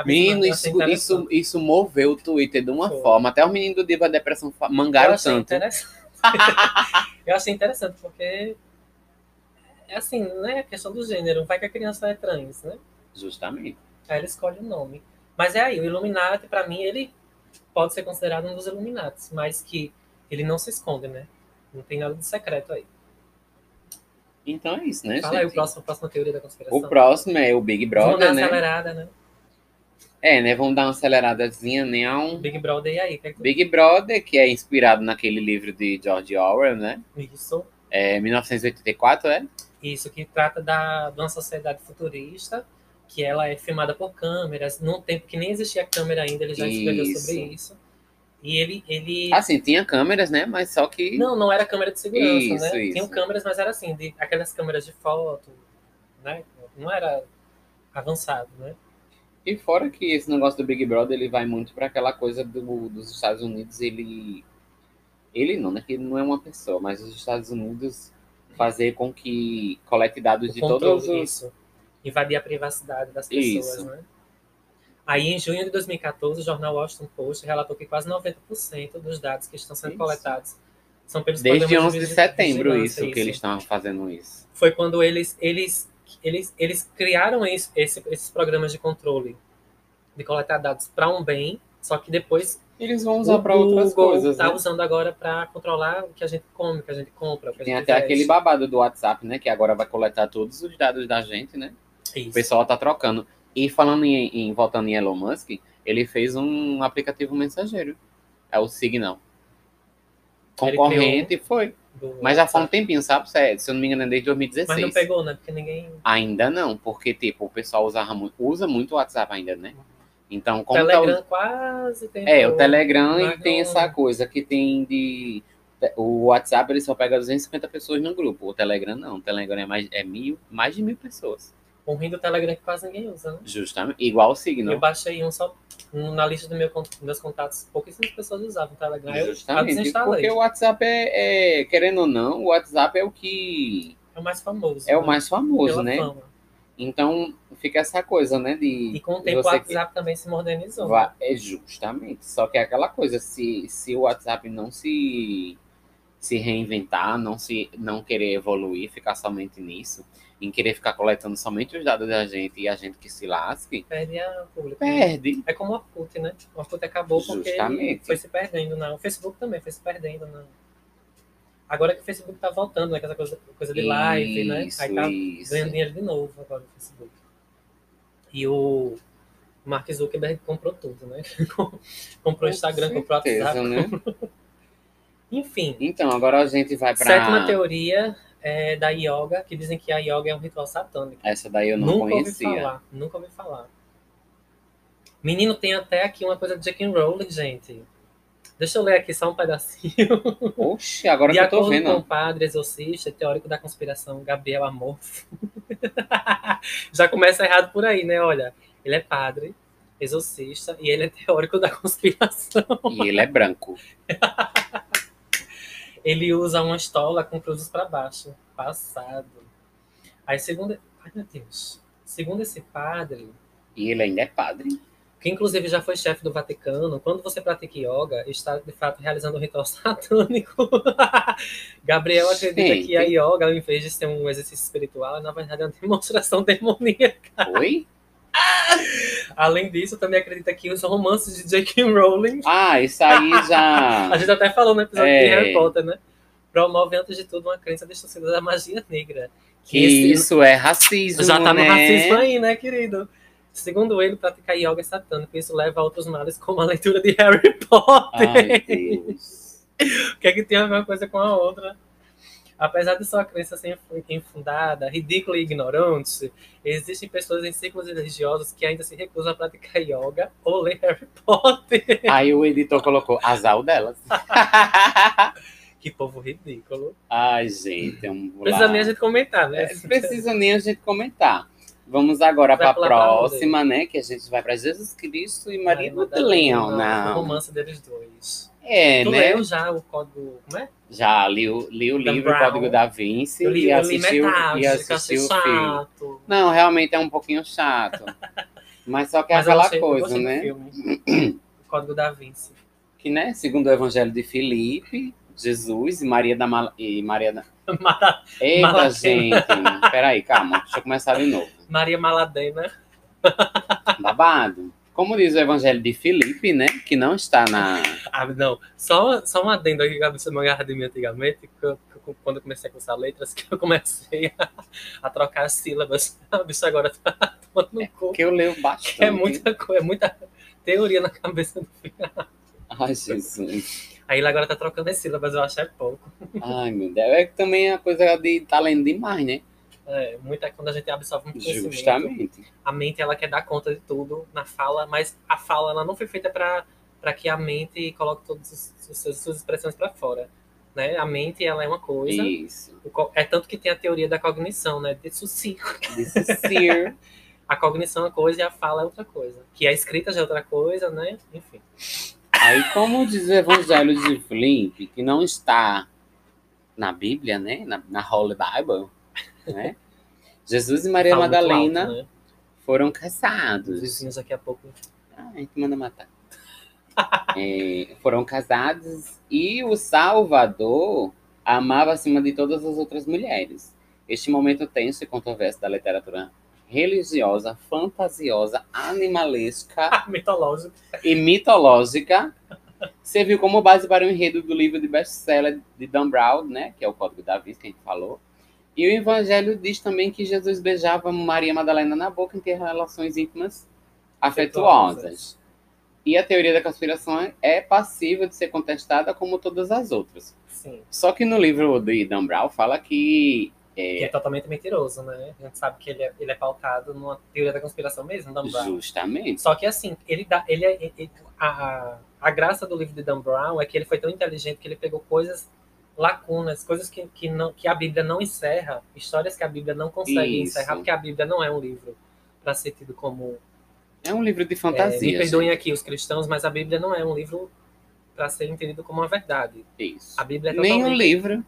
Menino, eu isso, isso, isso moveu o Twitter de uma Foi. forma. Até os meninos do Diva Depressão eu mangaram achei tanto. interessante. eu achei interessante, porque é assim, né? A questão do gênero. Vai que a criança é trans, né? Justamente. Aí ele escolhe o nome. Mas é aí, o Illuminati, pra mim, ele pode ser considerado um dos Illuminatis, mas que ele não se esconde, né? Não tem nada de secreto aí. Então é isso, né, Fala aí o gente? próximo, a próxima teoria da conspiração. O próximo é o Big Vamos dar Brother, uma né? acelerada, né? É, né? Vamos dar uma aceleradazinha, né? um Big Brother, e aí? Que é que. Big Brother, que é inspirado naquele livro de George Orwell, né? Isso, É 1984, é? isso, que trata da, de uma sociedade futurista, que ela é filmada por câmeras, num tempo que nem existia câmera ainda, ele já escreveu Isso. sobre isso. E ele, ele Assim, tinha câmeras, né? Mas só que. Não, não era câmera de segurança, Isso, né? isso. Tinham câmeras, mas era assim, de, aquelas câmeras de foto, né? Não era avançado, né? E fora que esse negócio do Big Brother, ele vai muito para aquela coisa do- dos Estados Unidos, ele. Ele não, né? Que ele não é uma pessoa, mas os Estados Unidos fazer com que colete dados O de controle, todos os. isso. Invadir a privacidade das pessoas, Isso. né? Aí, em junho de 2014, o jornal Washington Post relatou que quase 90% dos dados que estão sendo Isso. coletados são pelos Desde programas 11 de vigi- setembro, vigilância, isso, que eles estavam fazendo isso. Foi quando eles, eles, eles, eles criaram esse- esse- esses programas de controle de coletar dados para um bem, só que depois Eles vão usar para outras coisas, tá né? usando agora para controlar o que a gente come, o que a gente compra, Tem até veste. aquele babado do WhatsApp, né? Que agora vai coletar todos os dados da gente, né? O Isso. pessoal tá trocando. E falando em, em voltando em Elon Musk, ele fez um aplicativo mensageiro. É o Signal. Concorrente foi. Mas já faz um tempinho, sabe? Se se eu não me engano, é desde 2016. Mas não pegou, né? Porque ninguém. Ainda não, porque tipo, o pessoal usava muito, usa muito o WhatsApp ainda, né? Então, O como tá Telegram o- quase tem. É, o Telegram e tem essa coisa que tem de. O WhatsApp ele só pega 250 pessoas no grupo. O Telegram não. O Telegram é mais, é mil, mais de mil pessoas. O ruim do Telegram é que quase ninguém usa, né? Justamente. Igual o Eu Signal. baixei um só um na lista do meu, meus contatos. Pouquíssimas pessoas usavam o Telegram. Eu Justamente. desinstalei. Porque o WhatsApp é, é, querendo ou não, o WhatsApp é o que. É o mais famoso. É o né? mais famoso, Pela né? fama. Então fica essa coisa, né? De E com o tempo o WhatsApp também se modernizou. Va- É justamente. Só que é aquela coisa, se, se o WhatsApp não se, se reinventar, não se não querer evoluir, ficar somente nisso, em querer ficar coletando somente os dados da gente e a gente que se lasque, Perde a público. perde. É como o Orkut, né? O Orkut acabou porque Justamente. foi se perdendo. Não. O Facebook também foi se perdendo. Não. Agora que o Facebook tá voltando, né? Com essa coisa, coisa de live, né? Isso, Aí tá isso. ganhando dinheiro de novo agora no Facebook. E o Mark Zuckerberg comprou tudo, né? comprou o Instagram, Com comprou o certeza, WhatsApp. né? Enfim, Então, agora a gente vai pra. sétima teoria é da yoga, que dizem que a yoga é um ritual satânico. Essa daí eu não nunca conhecia. ouvi falar, nunca ouvi falar. Menino, tem até aqui uma coisa de Jack and Rowling, gente. Deixa eu ler aqui só um pedacinho. Oxe, agora de que eu tô acordo vendo. com o padre exorcista teórico da conspiração Gabriel Amorfo. Já começa errado por aí, né? Olha, ele é padre, exorcista, e ele é teórico da conspiração. E ele é branco. Ele usa uma estola com cruzes para baixo. Passado. Aí, segundo. Ai, meu Deus. Segundo esse padre, E ele ainda é padre. que inclusive já foi chefe do Vaticano, quando você pratica yoga, está de fato realizando um ritual satânico. Gabriel acredita Gente. que a yoga, em vez de ser um exercício espiritual, na verdade é uma demonstração demoníaca. Oi? Além disso, também acredita que os romances de J.K. Rowling, Ah, isso aí já. a gente até falou no episódio É. de Harry Potter, né? Promove, antes de tudo, uma crença distorcida da magia negra. Que esse- isso é racismo. Já tá no né? racismo aí, né, querido? Segundo ele, praticar yoga é satânico. Isso leva a outros males, como a leitura de Harry Potter. Ai, Deus. O que é que tem a ver uma coisa com a outra? Apesar de sua crença ser infundada, ridícula e ignorante, existem pessoas em círculos religiosos que ainda se recusam a praticar yoga ou ler Harry Potter. Aí o editor colocou azar delas. Que povo ridículo. Ai, gente, é um Não precisa nem a gente comentar, né? É, não precisa nem a gente comentar. Vamos agora para a próxima, né? Que a gente vai para Jesus Cristo e Maria Maria Madalena. O romance deles dois. É, tu né? leu já o código. Como é? Já li, o- li o livro Brown. Código da Vinci Eu li, e li assistiu, metade, e assistiu o filme. chato. Não, realmente é um pouquinho chato. Mas só que é Mas aquela coisa, né? filme. o Código da Vinci. Que, né, segundo o Evangelho de Filipe, Jesus e Maria da Mal... e Maria da... Mara- Eita, Malatena. gente. Peraí, calma. Deixa eu começar de novo. Maria Maladena. Babado. Como diz o Evangelho de Filipe, né? Que não está na... Ah, não. Só, só um adendo aqui que a bicha me agarra de mim antigamente, que eu- quando eu comecei a cursar letras, que eu comecei a, a trocar as sílabas. A bicha agora tá tomando no cu. Que eu leio bastante. É muita coisa, é muita teoria na cabeça do filho. Ai, Jesus. Aí ele agora tá trocando as sílabas, eu acho é pouco. Ai, meu Deus. É que também a coisa de lendo demais, né? É, muita quando a gente absorve muito conhecimento. Justamente. a mente ela quer dar conta de tudo na fala, mas a fala ela não foi feita para que a mente coloque todas as suas, expressões para fora. Né? A mente ela é uma coisa. Isso. É tanto que tem a teoria da cognição, né? Disso sim. A cognição é uma coisa e a fala é outra coisa. Que a escrita já é outra coisa, né? Enfim. Aí, como diz o Evangelho de Filipe, que não está na Bíblia, né? Na, na Holy Bible, né? Jesus e Maria Fala Madalena alto, né? foram Os casados. vizinhos daqui a pouco. Ah, a gente manda matar. É, foram casados e o Salvador amava acima de todas as outras mulheres. Este momento tenso e controverso da literatura religiosa, fantasiosa, animalesca Mitológico. e mitológica serviu como base para o enredo do livro de best-seller de Dan Brown, né, que é o Código da Vinci, que a gente falou. E o Evangelho diz também que Jesus beijava Maria Madalena na boca em ter relações íntimas afetuosas. E a teoria da conspiração é passível de ser contestada como todas as outras. Sim. Só que no livro de Dan Brown fala que Que é totalmente mentiroso, né? A gente sabe que ele é, ele é pautado numa teoria da conspiração mesmo, Dan Brown. justamente Só que assim, ele dá, ele, é- ele- a, a graça do livro de Dan Brown é que ele foi tão inteligente que ele pegou coisas lacunas, coisas que, que, não, que a Bíblia não encerra, histórias que a Bíblia não consegue Isso. encerrar, porque a Bíblia não é um livro para ser tido como. é um livro de é, fantasia. me perdoem gente. aqui os cristãos, mas a Bíblia não é um livro para ser entendido como uma verdade. Isso. A Bíblia é Nem totalmente livro.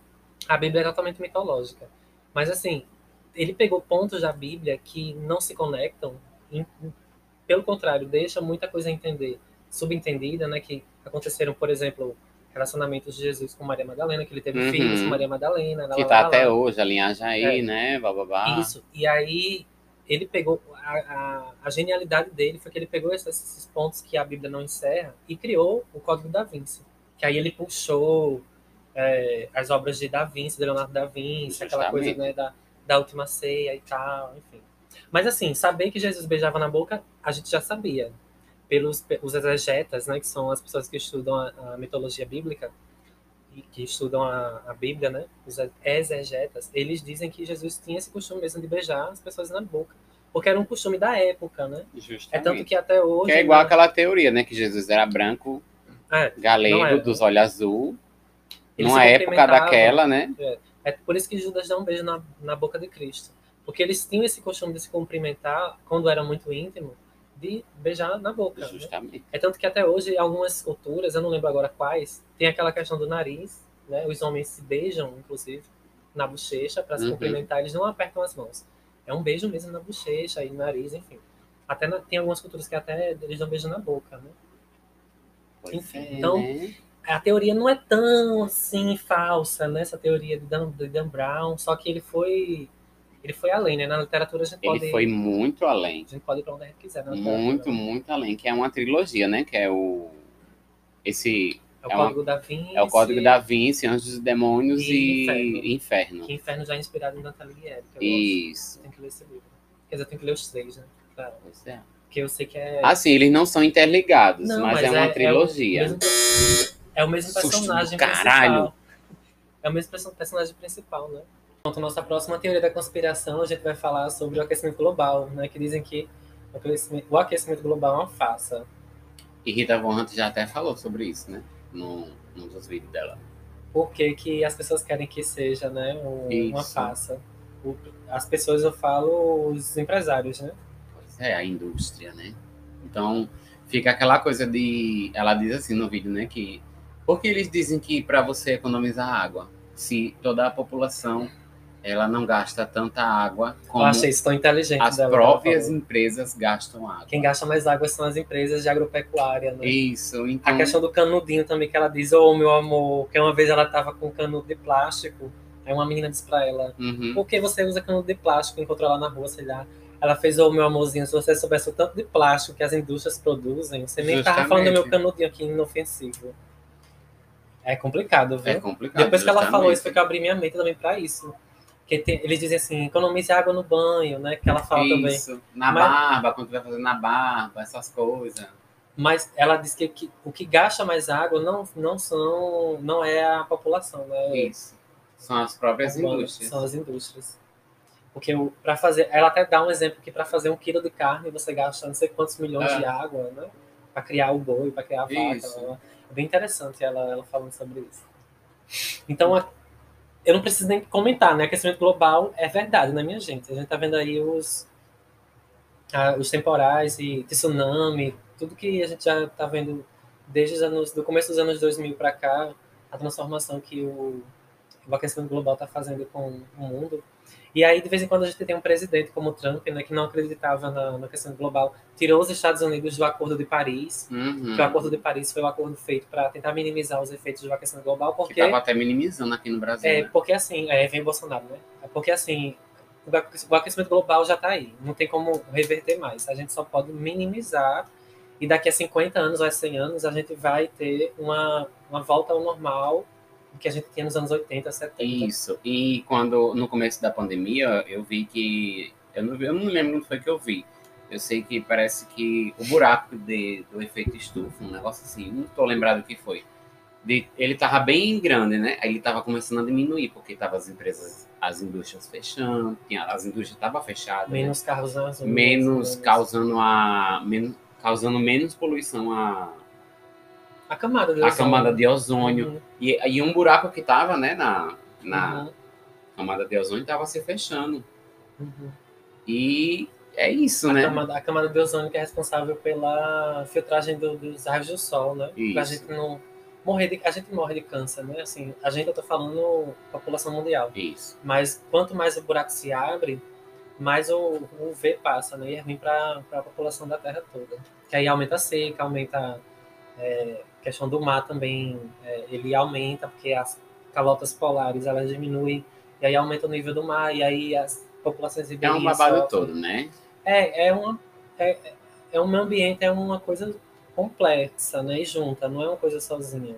a Bíblia é totalmente mitológica. Mas assim, ele pegou pontos da Bíblia que não se conectam, em- pelo contrário, deixa muita coisa a entender, subentendida, né? Que aconteceram, por exemplo, relacionamentos de Jesus com Maria Madalena, que ele teve Uhum. filhos com Maria Madalena, lá, Que tá lá, até lá. hoje, a linhagem aí, É. né? Bababá. Isso. E aí ele pegou a, a, a genialidade dele foi que ele pegou esses, esses pontos que a Bíblia não encerra e criou o Código da Vinci. Que aí ele puxou é, as obras de Da Vinci, de Leonardo da Vinci, aquela coisa Justamente. né, da, da última ceia e tal, enfim. Mas assim, saber que Jesus beijava na boca, a gente já sabia. Pelos pe- os exegetas, né, que são as pessoas que estudam a, a mitologia bíblica, e que estudam a, a Bíblia, né? Os exegetas, eles dizem que Jesus tinha esse costume mesmo de beijar as pessoas na boca. Porque era um costume da época, né? Justamente. É tanto que até hoje. Que é igual né? aquela teoria, né? Que Jesus era branco, É, galego, era. dos olhos azul. Ele numa época daquela, né? É por isso que Judas dá um beijo na, na boca de Cristo. Porque eles tinham esse costume de se cumprimentar, quando era muito íntimo, de beijar na boca. né? Justamente. É tanto que até hoje, algumas culturas, eu não lembro agora quais, tem aquela questão do nariz, né? Os homens se beijam, inclusive, na bochecha para se Uhum. cumprimentar, eles não apertam as mãos. É um beijo mesmo na bochecha e no nariz, enfim. Até na- tem algumas culturas que até eles dão beijo na boca, né? Pois Enfim, é, então, né? A teoria não é tão assim falsa, né? Essa teoria de Dan, de Dan Brown, só que ele foi ele foi além, né? Na literatura a gente pode Ele foi muito além. a gente pode ir para onde a gente quiser, na Muito, muito além. Que é uma trilogia, né? Que é o. Esse. É o é uma- Código da Vinci. É o Código da Vinci, Anjos e Demônios E e, Inferno. Inferno. Que Inferno já é inspirado em que eu gosto. Isso. Tem que ler esse livro. Quer dizer, eu tenho que ler os três, né? Pra- Pois é. Porque eu sei que é. Assim, eles não são interligados, Não, mas, é uma trilogia. É o mesmo, é o mesmo Susto personagem caralho. principal. É o mesmo perso- personagem principal, né? Então, nossa próxima teoria da conspiração, a gente vai falar sobre o aquecimento global, né? Que dizem que o aquecimento, o aquecimento global é uma farsa. E Rita Von Hunt já até falou sobre isso, né? Num dos vídeos dela. Por que, que as pessoas querem que seja, né? um- uma farsa? O- as pessoas, eu falo, os empresários, né? Pois é, a indústria, né? Então, fica aquela coisa de. Ela diz assim no vídeo, né? Que. Porque eles dizem que para você economizar água, se toda a população ela não gasta tanta água como eu achei isso tão inteligente as próprias empresas gastam água. Quem gasta mais água são as empresas de agropecuária, né? Isso, então. A questão do canudinho também, que ela diz, ô meu amor, que uma vez ela tava com um canudo de plástico, aí uma menina disse pra ela, Uhum. por que você usa canudo de plástico? Encontrou ela na rua, sei lá. Ela fez, ô meu amorzinho, se você soubesse o tanto de plástico que as indústrias produzem, você nem tava Justamente. falando do meu canudinho aqui inofensivo. É complicado, viu? É complicado. Depois que ela falou isso, foi que justamente. eu abri minha mente também pra isso. Que tem- eles dizem assim, economize água no banho, né? Que ela fala também. Isso, na Mas- barba, quando vai fazer na barba, essas coisas. Mas ela diz que, que o que gasta mais água não, não são, não é a população, né? Isso. São as próprias Urbana, indústrias. São as indústrias. Porque para fazer, ela até dá um exemplo que para fazer um quilo de carne você gasta não sei quantos milhões É. de água, né? Para criar o boi, para criar a vaca. Ela- É bem interessante ela, ela falando sobre isso. Então, a- eu não preciso nem comentar, né? Aquecimento global é verdade, né, minha gente? A gente tá vendo aí os, os temporais e tsunami, tudo que a gente já tá vendo desde os anos, do começo dos anos 2000 para cá, a transformação que o, o aquecimento global está fazendo com o mundo. E aí, de vez em quando, a gente tem um presidente como o Trump, né, que não acreditava na, no aquecimento global, tirou os Estados Unidos do Acordo de Paris, Uhum. que o Acordo de Paris foi o acordo feito para tentar minimizar os efeitos do aquecimento global, Que porque tava até minimizando aqui no Brasil. é, né? porque assim, é, vem Bolsonaro, né? É Porque assim, o aquecimento global já está aí, não tem como reverter mais. A gente só pode minimizar e daqui a 50 anos ou a 100 anos a gente vai ter uma, uma volta ao normal que a gente tinha nos anos 80, 70. Isso. E quando, no começo da pandemia, eu vi que. Eu não, eu não lembro onde foi que eu vi. Eu sei que parece que o buraco de, do efeito estufa, um negócio assim, não tô lembrado o que foi. De- ele tava bem grande, né? Aí ele tava começando a diminuir, porque tava as empresas, as indústrias fechando, tinha, as indústrias estavam fechadas. né? Menos ruas, menos menos- causando a menos, causando menos poluição a, a camada de a ozônio. camada de ozônio Uhum, e, e um buraco que tava né na, na uhum, camada de ozônio tava se fechando uhum. e é isso A, né camada, a camada de ozônio que é responsável pela filtragem do- dos raios do sol, né? Pra Isso. gente não morrer de, a gente morre de câncer, né? Assim, a gente eu tô falando população mundial. isso Mas quanto mais o buraco se abre, mais o, o V passa, né? E é ruim para a população da Terra toda. Que aí aumenta a seca, aumenta é, questão do mar também, é, ele aumenta porque as calotas polares elas diminuem e aí aumenta o nível do mar e aí as populações é ribeirinhas um babado sofrem. todo né É, é uma é, é um meio ambiente é uma coisa complexa, né? E junta, não é uma coisa sozinha.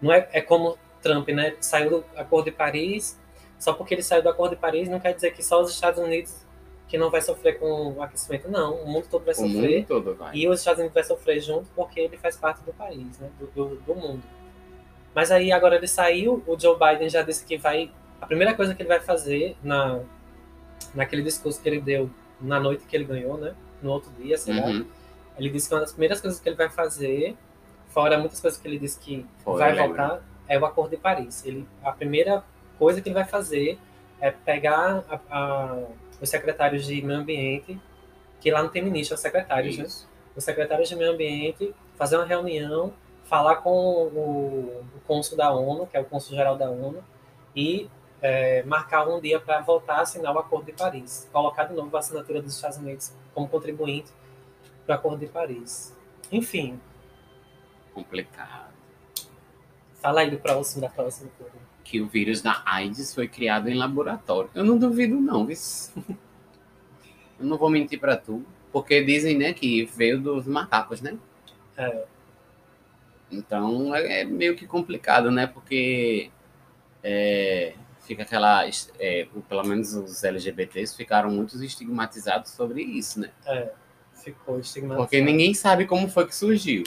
Não é, é como Trump, né? Saiu do Acordo de Paris, só porque ele saiu do Acordo de Paris não quer dizer que só os Estados Unidos que não vai sofrer com o aquecimento, não. O mundo todo vai o sofrer. mundo todo vai E os Estados Unidos vai sofrer junto porque ele faz parte do país, né? do, do, do mundo. Mas aí agora ele saiu, o Joe Biden já disse que vai. A primeira coisa que ele vai fazer na, naquele discurso que ele deu na noite que ele ganhou, né? No outro dia, sei lá. Uhum. Ele disse que uma das primeiras coisas que ele vai fazer, fora muitas coisas que ele disse que Foi, vai lembro. voltar, é o Acordo de Paris. Ele, a primeira coisa que ele vai fazer é pegar a- a- os secretários de meio ambiente, que lá não tem ministro, é secretários, né? Os secretários de meio ambiente fazer uma reunião, falar com o, o cônsul da ONU, que é o cônsul geral da ONU, e é, marcar um dia para voltar a assinar o Acordo de Paris, colocar de novo a assinatura dos Estados Unidos como contribuinte para o Acordo de Paris. Enfim, Complicado. fala aí do próximo, da próxima coisa. Que o vírus da AIDS foi criado em laboratório. Eu não duvido, não. Eu não vou mentir pra tu. Porque dizem, né, que veio dos macacos, né? É, Então é é meio que complicado, né? Porque é, fica aquela. é, pelo menos os LGBTs ficaram muito estigmatizados sobre isso, né? é, ficou estigmatizado. Porque ninguém sabe como foi que surgiu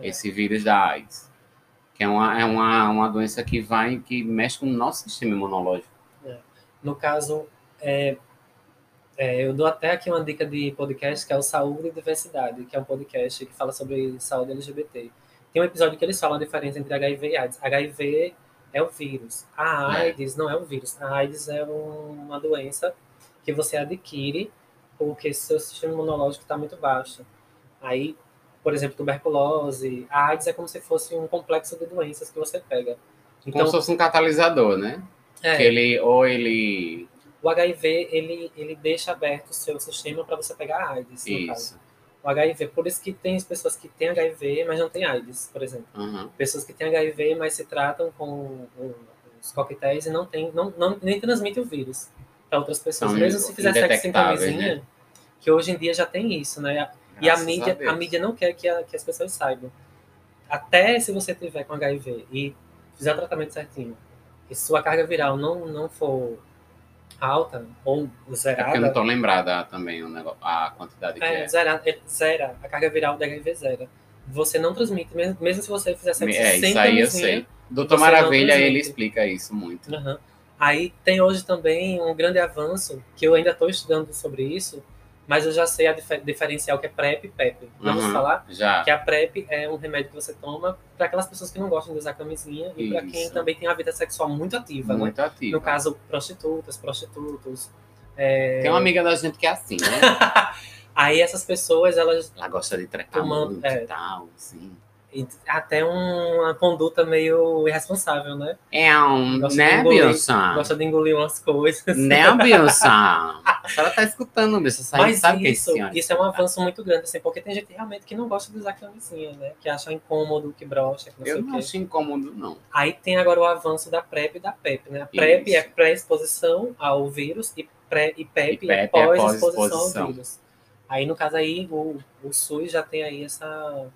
É. esse vírus da AIDS. Que é uma, é uma, uma doença que vai, que mexe com o nosso sistema imunológico. No caso, é, é, eu dou até aqui uma dica de podcast que é o Saúde e Diversidade, que é um podcast que fala sobre saúde LGBT. Tem um episódio que eles falam a diferença entre HIV e AIDS. HIV é o vírus. A É. AIDS não é o vírus. A AIDS é um- uma doença que você adquire porque seu sistema imunológico está muito baixo. Aí, por exemplo, tuberculose, a AIDS é como se fosse um complexo de doenças que você pega. Como Então, se fosse um catalisador, né? é, Que ele, ou ele. o HIV ele, ele deixa aberto o seu sistema para você pegar a AIDS, no caso. Isso. O HIV, por isso que tem pessoas que têm HIV, mas não têm AIDS, por exemplo. Aham. Pessoas que têm HIV, mas se tratam com o- os coquetéis e não tem, não, não nem transmitem o vírus para outras pessoas. Mesmo se fizer sexo sem indetectáveis, camisinha, né? que hoje em dia já tem isso, né? E a mídia, a, Deus. mídia não quer que, a- que as pessoas saibam. Até se você tiver com HIV e fizer o tratamento certinho, e sua carga viral não, não for alta ou É porque eu zerada, não tô lembrada também o negócio, a quantidade que é, é. zera, é, zera, a carga viral do HIV zera. Você não transmite, mesmo, mesmo se você fizer sexo É, sem isso aí eu sei. Doutor Maravilha, ele explica isso muito. Aham. Aí tem hoje também um grande avanço, que eu ainda estou estudando sobre isso, mas eu já sei a difer- diferenciar o que é PrEP e PEP. Vamos Uhum. falar? Já. Que a PrEP é um remédio que você toma para aquelas pessoas que não gostam de usar camisinha e para quem também tem uma vida sexual muito ativa, né? Muito ativo. No caso, prostitutas, prostitutos. é, Tem uma amiga da gente que é assim, né? Aí essas pessoas, elas Ela gosta de trepar Tomando- muito é. e tal, assim. E até uma conduta meio irresponsável, né? É um, Gosta né, de engolir. Bilson? Gosta de engolir umas coisas. Né, Bilson? A senhora tá escutando, Bilson. Sabe, Mas sabe que isso, senhora- isso é um avanço muito grande, assim, porque tem gente realmente que não gosta de usar camisinha, né? Que acha incômodo, que brocha, que não sei Eu o não quê. acho incômodo, não. Aí tem agora o avanço da PrEP e da PEP, né? A PrEP Isso. é pré-exposição ao vírus e, pré, e PEP, E é PEP é pós-exposição pós-exposição. ao vírus. Aí, no caso aí, o, o SUS já tem aí essa...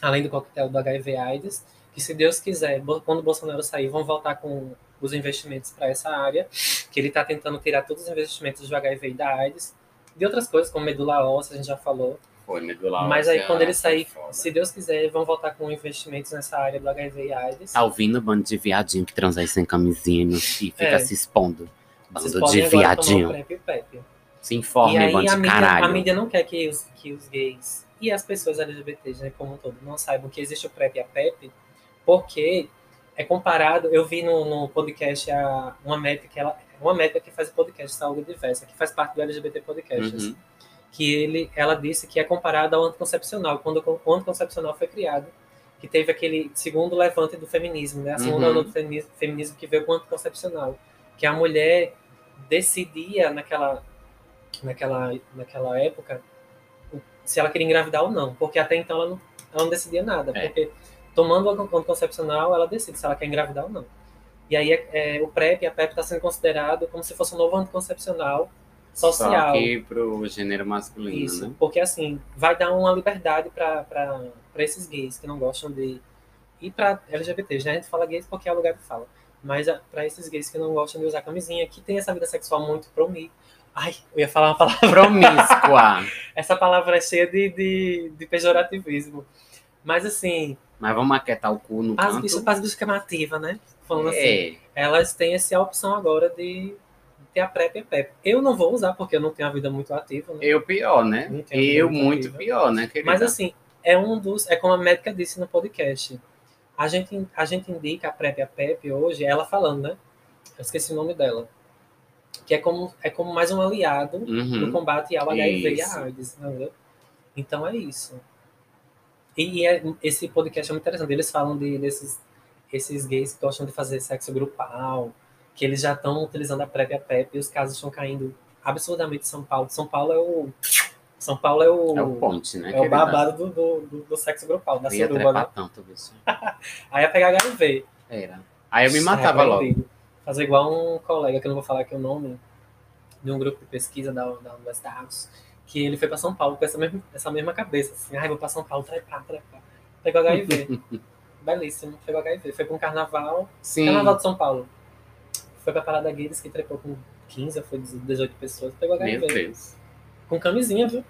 Além do coquetel do HIV AIDS, que se Deus quiser, quando o Bolsonaro sair, vão voltar com os investimentos para essa área, que ele está tentando tirar todos os investimentos do HIV e da AIDS, de outras coisas, como medula óssea, a gente já falou, Foi medular mas aí óssea, quando ele sair, foda. se Deus quiser, vão voltar com investimentos nessa área do HIV e AIDS. Tá ouvindo, bando de viadinho que transa aí sem camisinha e fica É. se expondo. Bando podem de o viadinho. PrEP e PEP. Se informe, E aí bando a de mídia, caralho. a mídia não quer que os, que os gays e as pessoas LGBTs, né, como um todo, não saibam que existe o PrEP e a PEP, porque é comparado, eu vi no, no podcast a, uma médica que ela, uma médica que faz o podcast Saúde Diversa, que faz parte do LGBT Podcasts, Uhum. que ele, ela disse que é comparado ao anticoncepcional, quando o anticoncepcional foi criado, que teve aquele segundo levante do feminismo, né? A segunda Uhum. do feminismo, feminismo que veio com o anticoncepcional, que a mulher decidia naquela, naquela, naquela época se ela queria engravidar ou não, porque até então ela não, ela não decidia nada, É. porque tomando o anticoncepcional ela decide se ela quer engravidar ou não. E aí é, é, o PrEP e a PEP está sendo considerado como se fosse um novo anticoncepcional social. Só que pro gênero masculino, Isso, né? porque assim, vai dar uma liberdade para esses gays que não gostam de. E para LGBTs, né? A gente fala gays porque é o lugar que fala. Mas para esses gays que não gostam de usar camisinha, que tem essa vida sexual muito promíscua. Ai, eu ia falar uma palavra. Promíscua. Essa palavra é cheia de, de, de pejorativismo. Mas assim, Mas vamos aquietar o cu no as canto. bichas, as bichas queimativas, né? Falando assim, É. elas têm essa opção agora de ter a PrEP e a PEP. Eu não vou usar porque eu não tenho uma vida muito ativa, né? Eu pior, né? Eu muito vida. pior, né, querida? Mas assim, é um dos. É como a médica disse no podcast. A gente, a gente indica a PrEP e a PEP hoje, ela falando, né? Eu esqueci o nome dela. Que é como, é como mais um aliado no Uhum. combate ao HIV e Isso. à AIDS, entendeu? Então é isso. E é- esse podcast é muito interessante. Eles falam de, desses esses gays que gostam de fazer sexo grupal, que eles já estão utilizando a PrEP e a PrEP e os casos estão caindo absurdamente em São Paulo. São Paulo é o. São Paulo é o. É o ponte, né? é o querida? babado do, do, do- do sexo grupal, da suruba, né? tanto, bicho. Aí ia pegar HIV. Era. Aí eu me matava logo. Fazer igual um colega, que eu não vou falar aqui o nome, de um grupo de pesquisa da, da Universidade, que ele foi para São Paulo com essa mesma, essa mesma cabeça, assim, ai, vou para São Paulo, trepar, trepar. Pegou HIV. Belíssimo, pegou HIV. Foi para um carnaval, Sim. carnaval de São Paulo. Foi pra parada gay, disse que trepou com 15, foi 18 pessoas, pegou HIV. Meu Deus. Com camisinha, viu?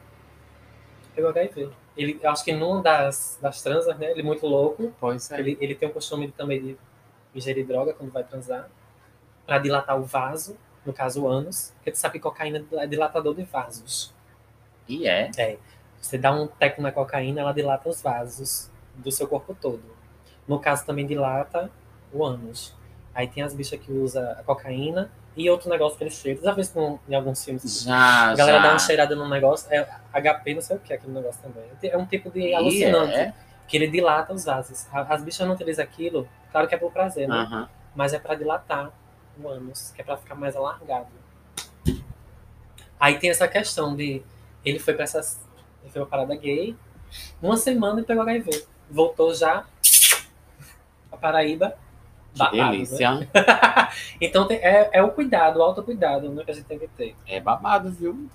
Pegou HIV. Ele, eu acho que num das, das transas, né, ele muito louco, Pois é. ele, ele tem o costume de, também de ingerir droga quando vai transar, para dilatar o vaso, no caso o ânus, porque tu sabe que cocaína é dilatador de vasos. E é. Você dá um teco na cocaína, ela dilata os vasos do seu corpo todo. No caso também dilata o ânus. Aí tem as bichas que usam a cocaína e outro negócio que eles cheiram. Já visto com- em alguns filmes? Já, A galera já. dá uma cheirada num negócio, é HP, não sei o que, aquele negócio também. É um tipo de E alucinante, é. que ele dilata os vasos. As bichas não utilizam aquilo, claro que é por prazer, né? Aham. mas é para dilatar o ânus, que é para ficar mais alargado. Aí tem essa questão de ele foi para essas ele foi pra parada gay, uma semana e pegou HIV. Voltou já a Paraíba. Que babado, né? delícia. Então tem- é, é o cuidado, o autocuidado né, que a gente tem que ter. É babado, viu?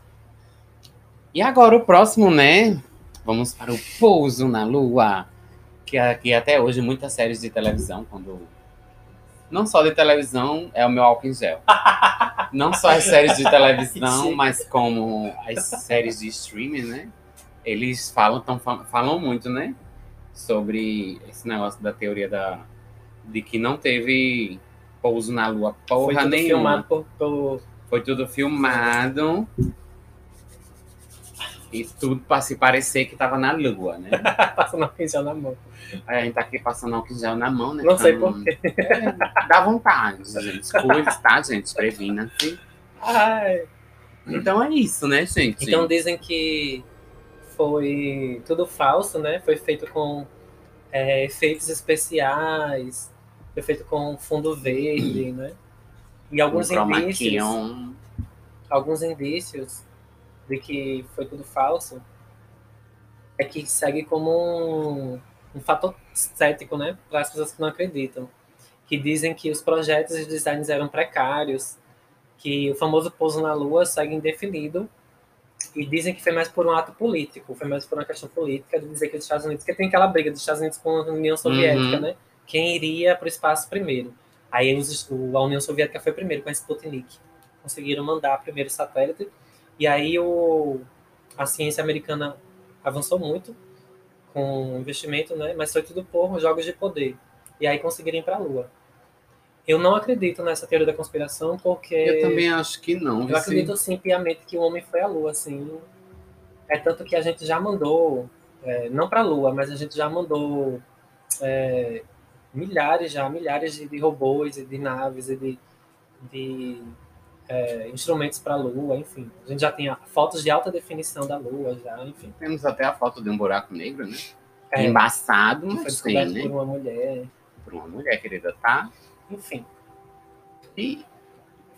E agora o próximo, né? Vamos para o Pouso na Lua. Que aqui até hoje muitas séries de televisão, quando. Não só de televisão, é o meu álcool em gel. Não só as séries de televisão, mas como as séries de streaming, né? Eles falam, tão, falam muito, né? Sobre esse negócio da teoria da, de que não teve pouso na Lua Foi porra tudo nenhuma. filmado por, por Foi tudo filmado. E tudo para se parecer que tava na lua, né? passando a pincel na mão. Aí a gente tá aqui passando álcool em gel na mão, né? Não sei Então, porquê. é, dá vontade, gente. Cuide, tá, gente? Previna-se. Ai. Então é isso, né, gente? Então dizem que foi tudo falso, né? Foi feito com é, efeitos especiais, foi feito com fundo verde, né? E alguns um indícios, alguns indícios de que foi tudo falso é que segue como um, um fator cético, né? Para as pessoas que não acreditam. Que dizem que os projetos e designs eram precários, que o famoso pouso na Lua segue indefinido e dizem que foi mais por um ato político, foi mais por uma questão política de dizer que os Estados Unidos, que tem aquela briga dos Estados Unidos com a União Soviética, Uhum. né? Quem iria para o espaço primeiro? Aí os- a União Soviética foi primeiro com a Sputnik, conseguiram mandar primeiro o satélite e aí o, a ciência americana avançou muito com investimento, né? Mas foi tudo por jogos de poder e aí conseguiram ir para a Lua. Eu não acredito nessa teoria da conspiração porque Eu também acho que não. eu viu, acredito sim piamente que o homem foi à Lua, assim. É tanto que a gente já mandou, é, não para a Lua, mas a gente já mandou é, milhares já, milhares de, de robôs e de naves e de, de é, instrumentos para a Lua, enfim. A gente já tem fotos de alta definição da Lua, já, enfim. Temos até a foto de um buraco negro, né? É, Embaçado, que foi mas tem, descoberto né? por uma mulher, Por uma mulher, querida, tá? enfim. E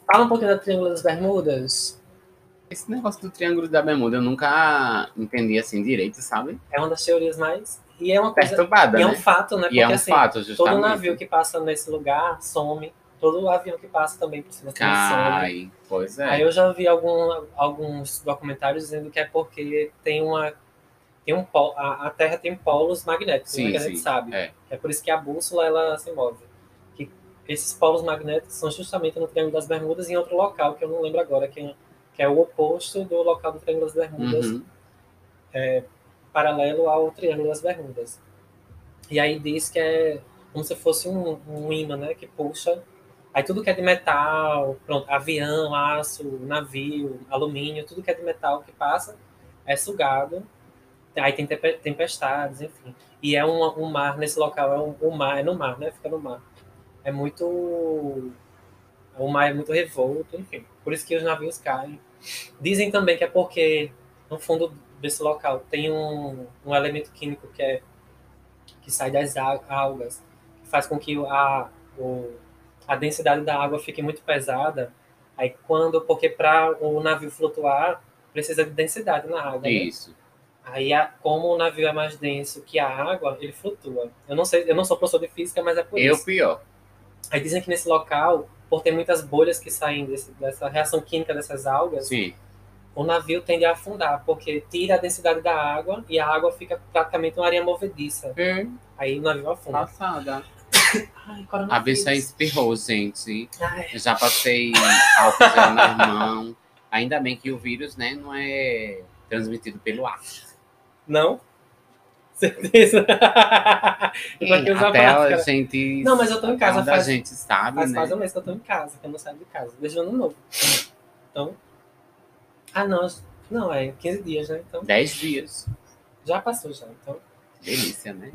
Fala um pouquinho da Triângulo das Bermudas. esse negócio do Triângulo da Bermuda eu nunca entendi assim direito, sabe? É uma das teorias mais. E é uma coisa. Perturbada, E é né? um fato, né? Porque E é um assim, fato, justamente. Todo navio que passa nesse lugar some. Todo avião que passa também por cima. Cai, pois é. Aí eu já vi algum, alguns documentários dizendo que é porque tem uma. Tem um polo, a, a Terra tem polos magnéticos, né, sim, que a sim. gente sabe. É. É por isso que a bússola ela se move. Que esses polos magnéticos são justamente no Triângulo das Bermudas e em outro local, que eu não lembro agora, que, é- que é o oposto do local do Triângulo das Bermudas Uhum. paralelo ao Triângulo das Bermudas. E aí diz que é como se fosse um, um imã, né, que puxa. Aí tudo que é de metal, pronto, avião, aço, navio, alumínio, tudo que é de metal que passa é sugado. Aí tem tempe- tempestades, enfim. E é um, um mar nesse local, é um, um mar, é no mar, né? Fica no mar. É muito. O mar é muito revolto, enfim. Por isso que os navios caem. Dizem também que é porque no fundo desse local tem um, um elemento químico que é que sai das al- algas, que faz com que a, o, a densidade da água fique muito pesada. Aí quando, porque para o navio flutuar, precisa de densidade na água. né? Isso. Aí, a- como o navio é mais denso que a água, ele flutua. Eu não sei, eu não sou professor de física, mas é por Eu isso. pior. Aí dizem que nesse local, por ter muitas bolhas que saem desse- dessa reação química dessas algas, Sim. o navio tende a afundar, porque tira a densidade da água e a água fica praticamente uma areia movediça. Aí o navio afunda. Passada. Ai, A bicha espirrou, gente. Ai, Eu já passei álcool gel na mão. Ainda bem que o vírus, né, não é transmitido pelo ar. não? Certeza. Usar Até a gente. Não, mas eu tô em casa, faz- a gente sabe, Faz né? quase um mês que eu tô em casa, que eu não saio de casa. Desde o ano novo. Então. Ah, não. Não, é 15 dias, né? Então, 10 dias. já passou já. Então. Delícia, né?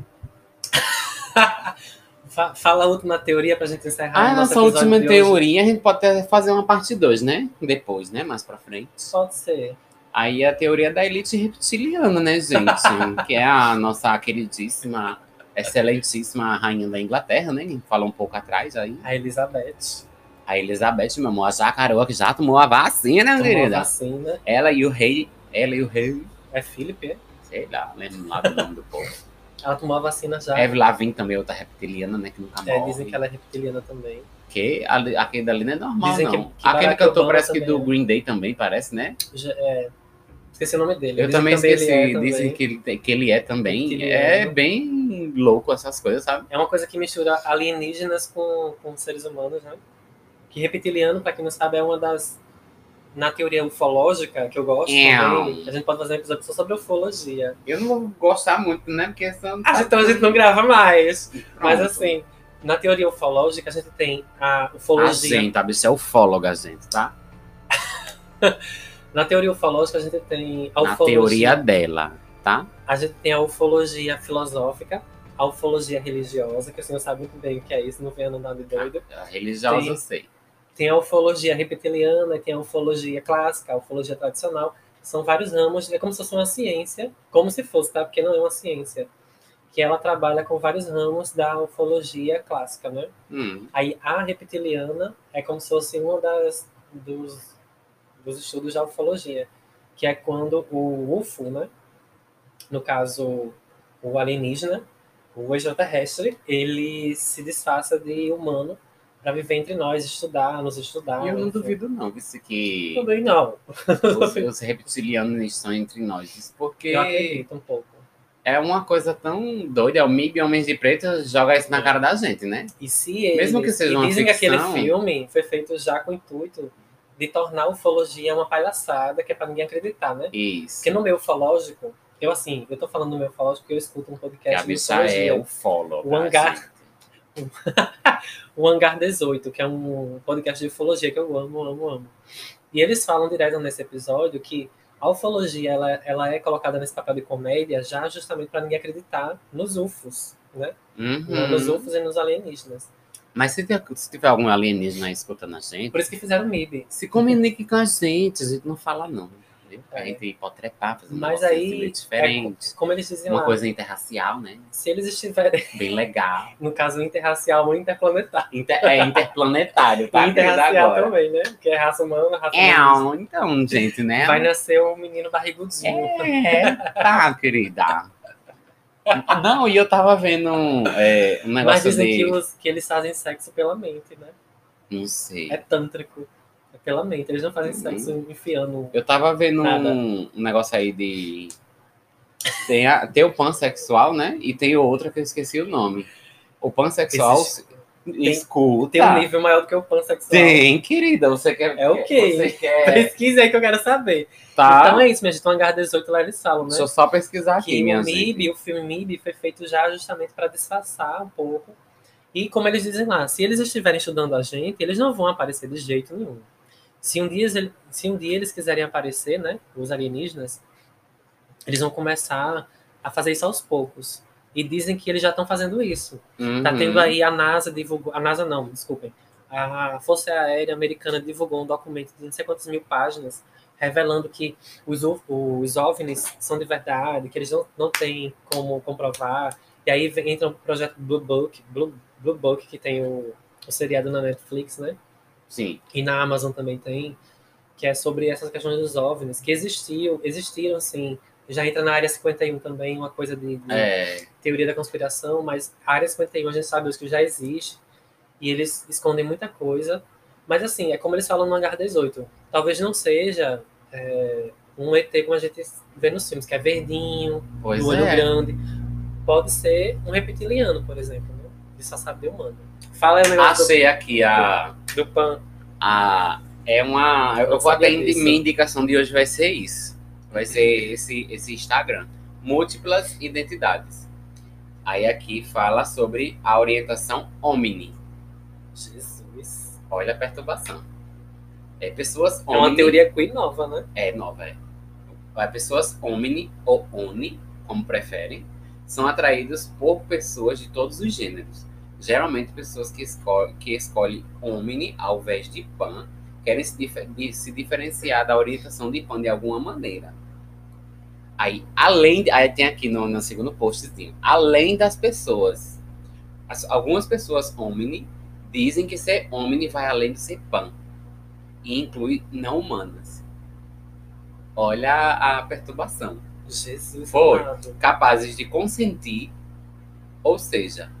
Fa- fala a última teoria pra gente encerrar. Ah, nossa última teoria, a gente pode até fazer uma parte 2, né? Depois, né? Mais pra frente. Pode ser. Aí a teoria da elite reptiliana, né, gente? que é a nossa queridíssima, excelentíssima rainha da Inglaterra, né? Falou um pouco atrás aí. A Elizabeth A Elizabeth, meu amor, a jacaroa que já tomou a vacina, tomou a querida. vacina. Ela e o rei, ela e o rei, É Philip, é? sei lá, lembro lá do nome do povo. Ela tomou a vacina já. Eve Lavin também, outra reptiliana, né, que nunca morre. É, dizem que ela é reptiliana também. Que aquele dali não é normal, Dizem que- não. que aquele Barack cantor parece que do é. Green Day também, parece, né? Já- é, esqueci o nome dele. Eu Dizem também que ele esqueci. é Dizem que ele, que ele é também. É bem louco essas coisas, sabe? É uma coisa que mistura alienígenas com, com seres humanos, né? Que reptiliano, pra quem não sabe, é uma das. Na teoria ufológica, que eu gosto É. também, a gente pode fazer um episódio só sobre ufologia. Eu não vou gostar muito, né? Porque são. Ah, então a gente não grava mais. Mas Pronto. assim, na teoria ufológica, a gente tem a A ufologia. gente, a bicha é ufóloga, gente, tá? Na teoria ufológica, a gente tem a Na ufologia. teoria dela, tá? A gente tem a ufologia filosófica, a ufologia religiosa, que o senhor sabe muito bem o que é isso, não venha andar de doido. A religiosa Tem. eu sei. Tem a ufologia reptiliana, tem a ufologia clássica, a ufologia tradicional. São vários ramos, é como se fosse uma ciência, como se fosse, tá? Porque não é uma ciência. Que ela trabalha com vários ramos da ufologia clássica, né? Hum, Aí a reptiliana é como se fosse uma das dos, dos estudos da ufologia, que é quando o UFO, né? No caso, o alienígena, o extraterrestre, ele se disfarça de humano para viver entre nós, estudar, nos estudar. Eu não enfim. duvido, não, vice que Também não. os, os reptilianos estão entre nós. Porque Eu acredito um pouco. é uma coisa tão doida. É o MIB Homens de Preto joga isso na cara da gente, né? E se eles, Mesmo que seja uma dizem que aquele ficção- filme foi feito já com o intuito de tornar a ufologia uma palhaçada, que é para ninguém acreditar, né? Isso. Porque no meu ufológico, eu assim, eu tô falando no meu ufológico porque eu escuto um podcast de bicha é ufologia, ufóloga. O hangar. o Hangar 18, que é um podcast de ufologia que eu amo, amo, amo. E eles falam direto nesse episódio que a ufologia ela, ela é colocada nesse papel de comédia já justamente para ninguém acreditar nos UFOs, né? Uhum. Nos UFOs e nos alienígenas. Mas se, tiver- se tiver algum alienígena escutando a gente, Por isso que fizeram MIB. se comunique com a gente. A gente não fala, não. Entendeu? A É. gente pode trepar, fazer Mas aí, diferente. Como eles dizem Uma lá, coisa interracial, né? se eles estiverem, Bem legal. no caso interracial ou interplanetário. Inter- é interplanetário, tá? interracial também, né? Porque é raça humana, raça É, humana. então, gente, né? Vai nascer um menino barrigudinho. É, tá, querida. Não, e eu tava vendo é, um Mas negócio dizem de... que, os- que eles fazem sexo pela mente, né? Não sei. É tântrico. Pela mente. Eles não fazem Uhum. sexo enfiando. Eu tava vendo um, um negócio aí de... Tem, a, tem o pansexual, né? E tem outra que eu esqueci o nome. O pansexual... Existe- escuta. Tem um nível maior do que o pansexual. Tem, querida. Você quer... É o quê? Você quer... Pesquisa aí que eu quero saber. Tá? Então é isso, minha gente. O Hangar 18 lá eles falam, né? Deixa eu só pesquisar aqui, que minha o MIB, gente. o filme MIB, foi feito já justamente para disfarçar um pouco. E como eles dizem lá, se eles estiverem estudando a gente, eles não vão aparecer de jeito nenhum. Se um dia, eles- se um dia eles quiserem aparecer, né, os alienígenas, eles vão começar a fazer isso aos poucos. E dizem que eles já estão fazendo isso. Tá Uhum. tendo aí a NASA divulgou, a NASA não, desculpem. A Força Aérea Americana divulgou um documento de não sei quantas mil páginas revelando que os, os OVNIs são de verdade, que eles não, não têm como comprovar. E aí entra o projeto Blue Book, Blue, Blue Book, que tem o, o seriado na Netflix, né? Sim. E na Amazon também tem, que é sobre essas questões dos OVNIs, que existiam, existiram, assim, já entra na área 51 também, uma coisa de, de É, teoria da conspiração, mas a área 51 a gente sabe hoje que já existe, e eles escondem muita coisa, mas assim, é como eles falam no Hangar 18, talvez não seja é, um ET como a gente vê nos filmes, que é verdinho, pois do olho é. grande, pode ser um reptiliano, por exemplo, né? de só saber humano. Fala aí o negócio Achei aqui a, do, do Pan. a. É uma. Eu Não vou até. disso. Minha indicação de hoje vai ser isso. Vai ser esse, esse Instagram. Múltiplas identidades. Aí aqui fala sobre a orientação Omni. Jesus. Olha a perturbação. É pessoas É uma Omni. teoria queer nova, né? É nova, é. As pessoas Omni ou Oni, como preferem, são atraídas por pessoas de todos os gêneros. Geralmente pessoas que, esco que escolhem Omni ao invés de Pan querem se, se diferenciar da orientação de Pan de alguma maneira. Aí, além, de, aí tem aqui no, no segundo postzinho, além das pessoas, as- algumas pessoas Omni dizem que ser Omni vai além de ser Pan e inclui não humanas. Olha a, a perturbação. Jesus. Foi. amado. Capazes de consentir, ou seja,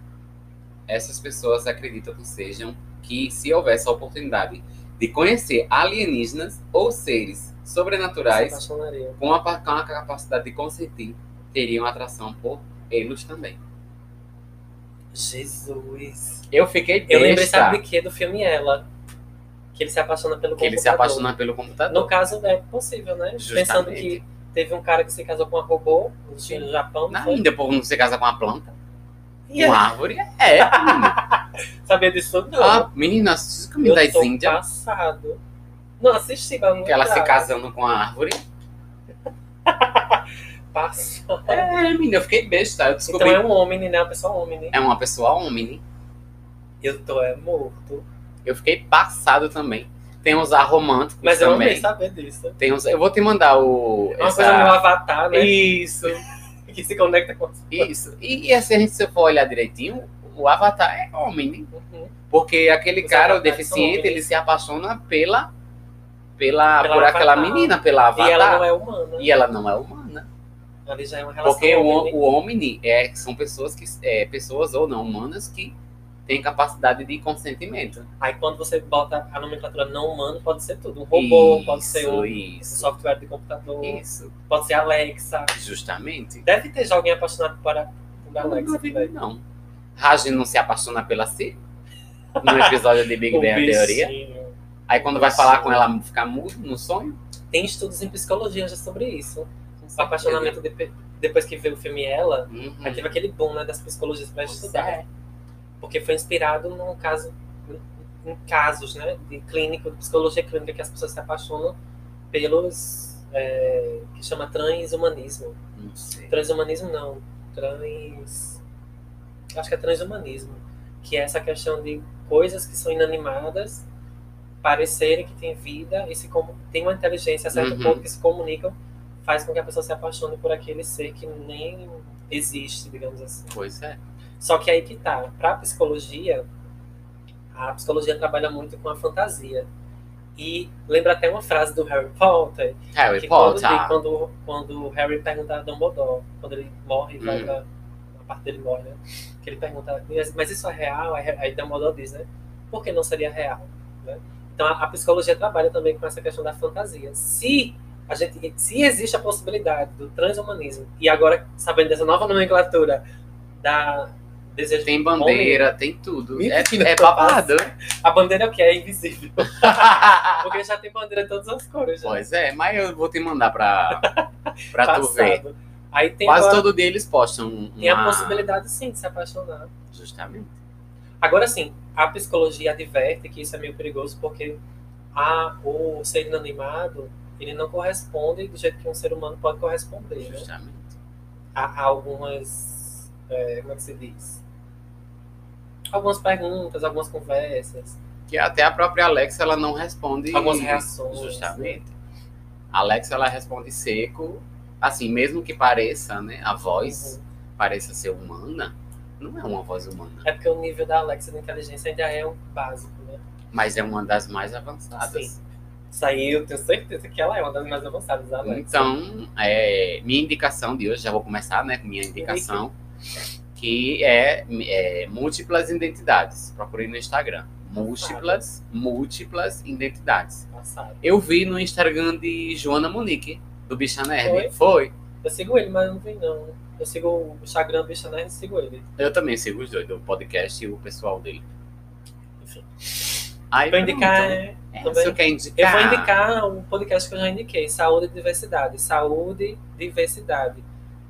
essas pessoas acreditam que sejam que se houvesse a oportunidade de conhecer alienígenas ou seres Se sobrenaturais com a, com a capacidade de consentir, teriam atração por eles também. Jesus. Eu fiquei Eu lembrei, besta sabe de quê? Do filme Ela. Que ele se apaixona pelo que ele se computador. apaixona pelo computador. No caso, é possível, né? Pensando Justamente. que teve um cara que se casou com uma robô no Japão. não foi? ainda por não se casa com uma planta, É- árvore. É. Sabia disso? Não. Ah, menina, assiste o caminho das Índias. passado. Não, assisti, mas não Que ela se casando com a árvore. Passado. É, menina, eu fiquei besta. Eu descobri. Então é um homem, né? Uma pessoa homem. É uma pessoa homem. Eu tô é morto. Eu fiquei passado também. Tem uns românticos Mas eu também. amei saber disso. Tem uns... Eu vou te mandar o. É uma essa- coisa meio avatar, né? Isso, Que se conecta com as isso. E, e assim, a gente, se for olhar direitinho, o Avatar é homem, né? Uhum. Porque aquele Os cara, o deficiente, ele se apaixona pela. pela, Pela por aquela Avatar. menina, pela Avatar. E ela não é humana. E ela não é humana. Ali já é uma relação Porque o, homem. o Omni é, são pessoas que é, pessoas ou não humanas que têm capacidade de consentimento. Aí quando você bota a nomenclatura não humano, pode ser tudo. Um robô, Isso, pode ser um isso, software de computador, isso, pode ser Alexa. justamente. Deve ter já alguém apaixonado por, por Alexa. não não. Raj não se apaixona pela si no episódio de Big Bang teoria. Aí quando vai falar com ela ficar mudo no sonho. Tem estudos em psicologia já sobre isso. O apaixonamento de- depois que vê o filme Ela, Uhum. aí teve aquele boom né, das psicologias para estudar. é. Porque foi inspirado num caso, em casos né, de clínico, de psicologia clínica, que as pessoas se apaixonam pelos. é, que chama transhumanismo. Não sei. Transhumanismo não. Trans. Acho que é transhumanismo. Que é essa questão de coisas que são inanimadas parecerem que têm vida e se como tem uma inteligência a certo Uhum. ponto que se comunicam, faz com que a pessoa se apaixone por aquele ser que nem existe, digamos assim. Pois é. Só que aí que tá. Pra psicologia, a psicologia trabalha muito com a fantasia. E lembra até uma frase do Harry Potter, Harry Potter. quando, quando o Harry pergunta a Dumbledore, quando ele morre, vai Hum. pra, a parte dele morre, né? Que ele pergunta, "Mas- isso é real? Aí aí Dumbledore diz, né? Por que não seria real? Né? Então a, a psicologia trabalha também com essa questão da fantasia. Se a gente, se existe a possibilidade do transhumanismo, e agora sabendo dessa nova nomenclatura da desejo Tem bandeira, tem tudo. É, Mentira, é babado. a bandeira é o que? É invisível. Porque já tem bandeira de todas as cores. Já. pois é, mas eu vou te mandar pra, pra tu ver. Aí tem, Quase agora- todo dia eles postam uma... tem a possibilidade, sim, de se apaixonar. Justamente. Agora, sim, a psicologia adverte que isso é meio perigoso porque a, o ser inanimado, ele não corresponde do jeito que um ser humano pode corresponder, né? Justamente. A, a algumas... é, como é que se diz? Algumas perguntas, algumas conversas. Que até a própria Alexa ela não responde. Algumas reações, Justamente. A Alexa, ela responde seco, assim, mesmo que pareça, né, a voz Uhum. pareça ser humana, não é uma voz humana, É porque o nível da Alexa de inteligência ainda é um básico, né? mas é uma das mais avançadas. Sim. Isso aí eu tenho certeza que ela é uma das mais avançadas da Alexa. Então, é, minha indicação de hoje, já vou começar, né, com minha indicação, que é, é múltiplas identidades. Procurei no Instagram. Múltiplas, múltiplas identidades. Passado. Eu vi no Instagram de Joana Monique, do Bicha Nerd. Foi? Foi. Eu sigo ele, mas eu não vi não. Eu sigo o Instagram do Bicha Nerd e sigo ele. Eu também sigo os dois, do podcast e o pessoal dele. Enfim. Aí, Vou indicar. pronto. é, também. Eu indicar? vou indicar um podcast que eu já indiquei, Saúde e Diversidade. Saúde e Diversidade.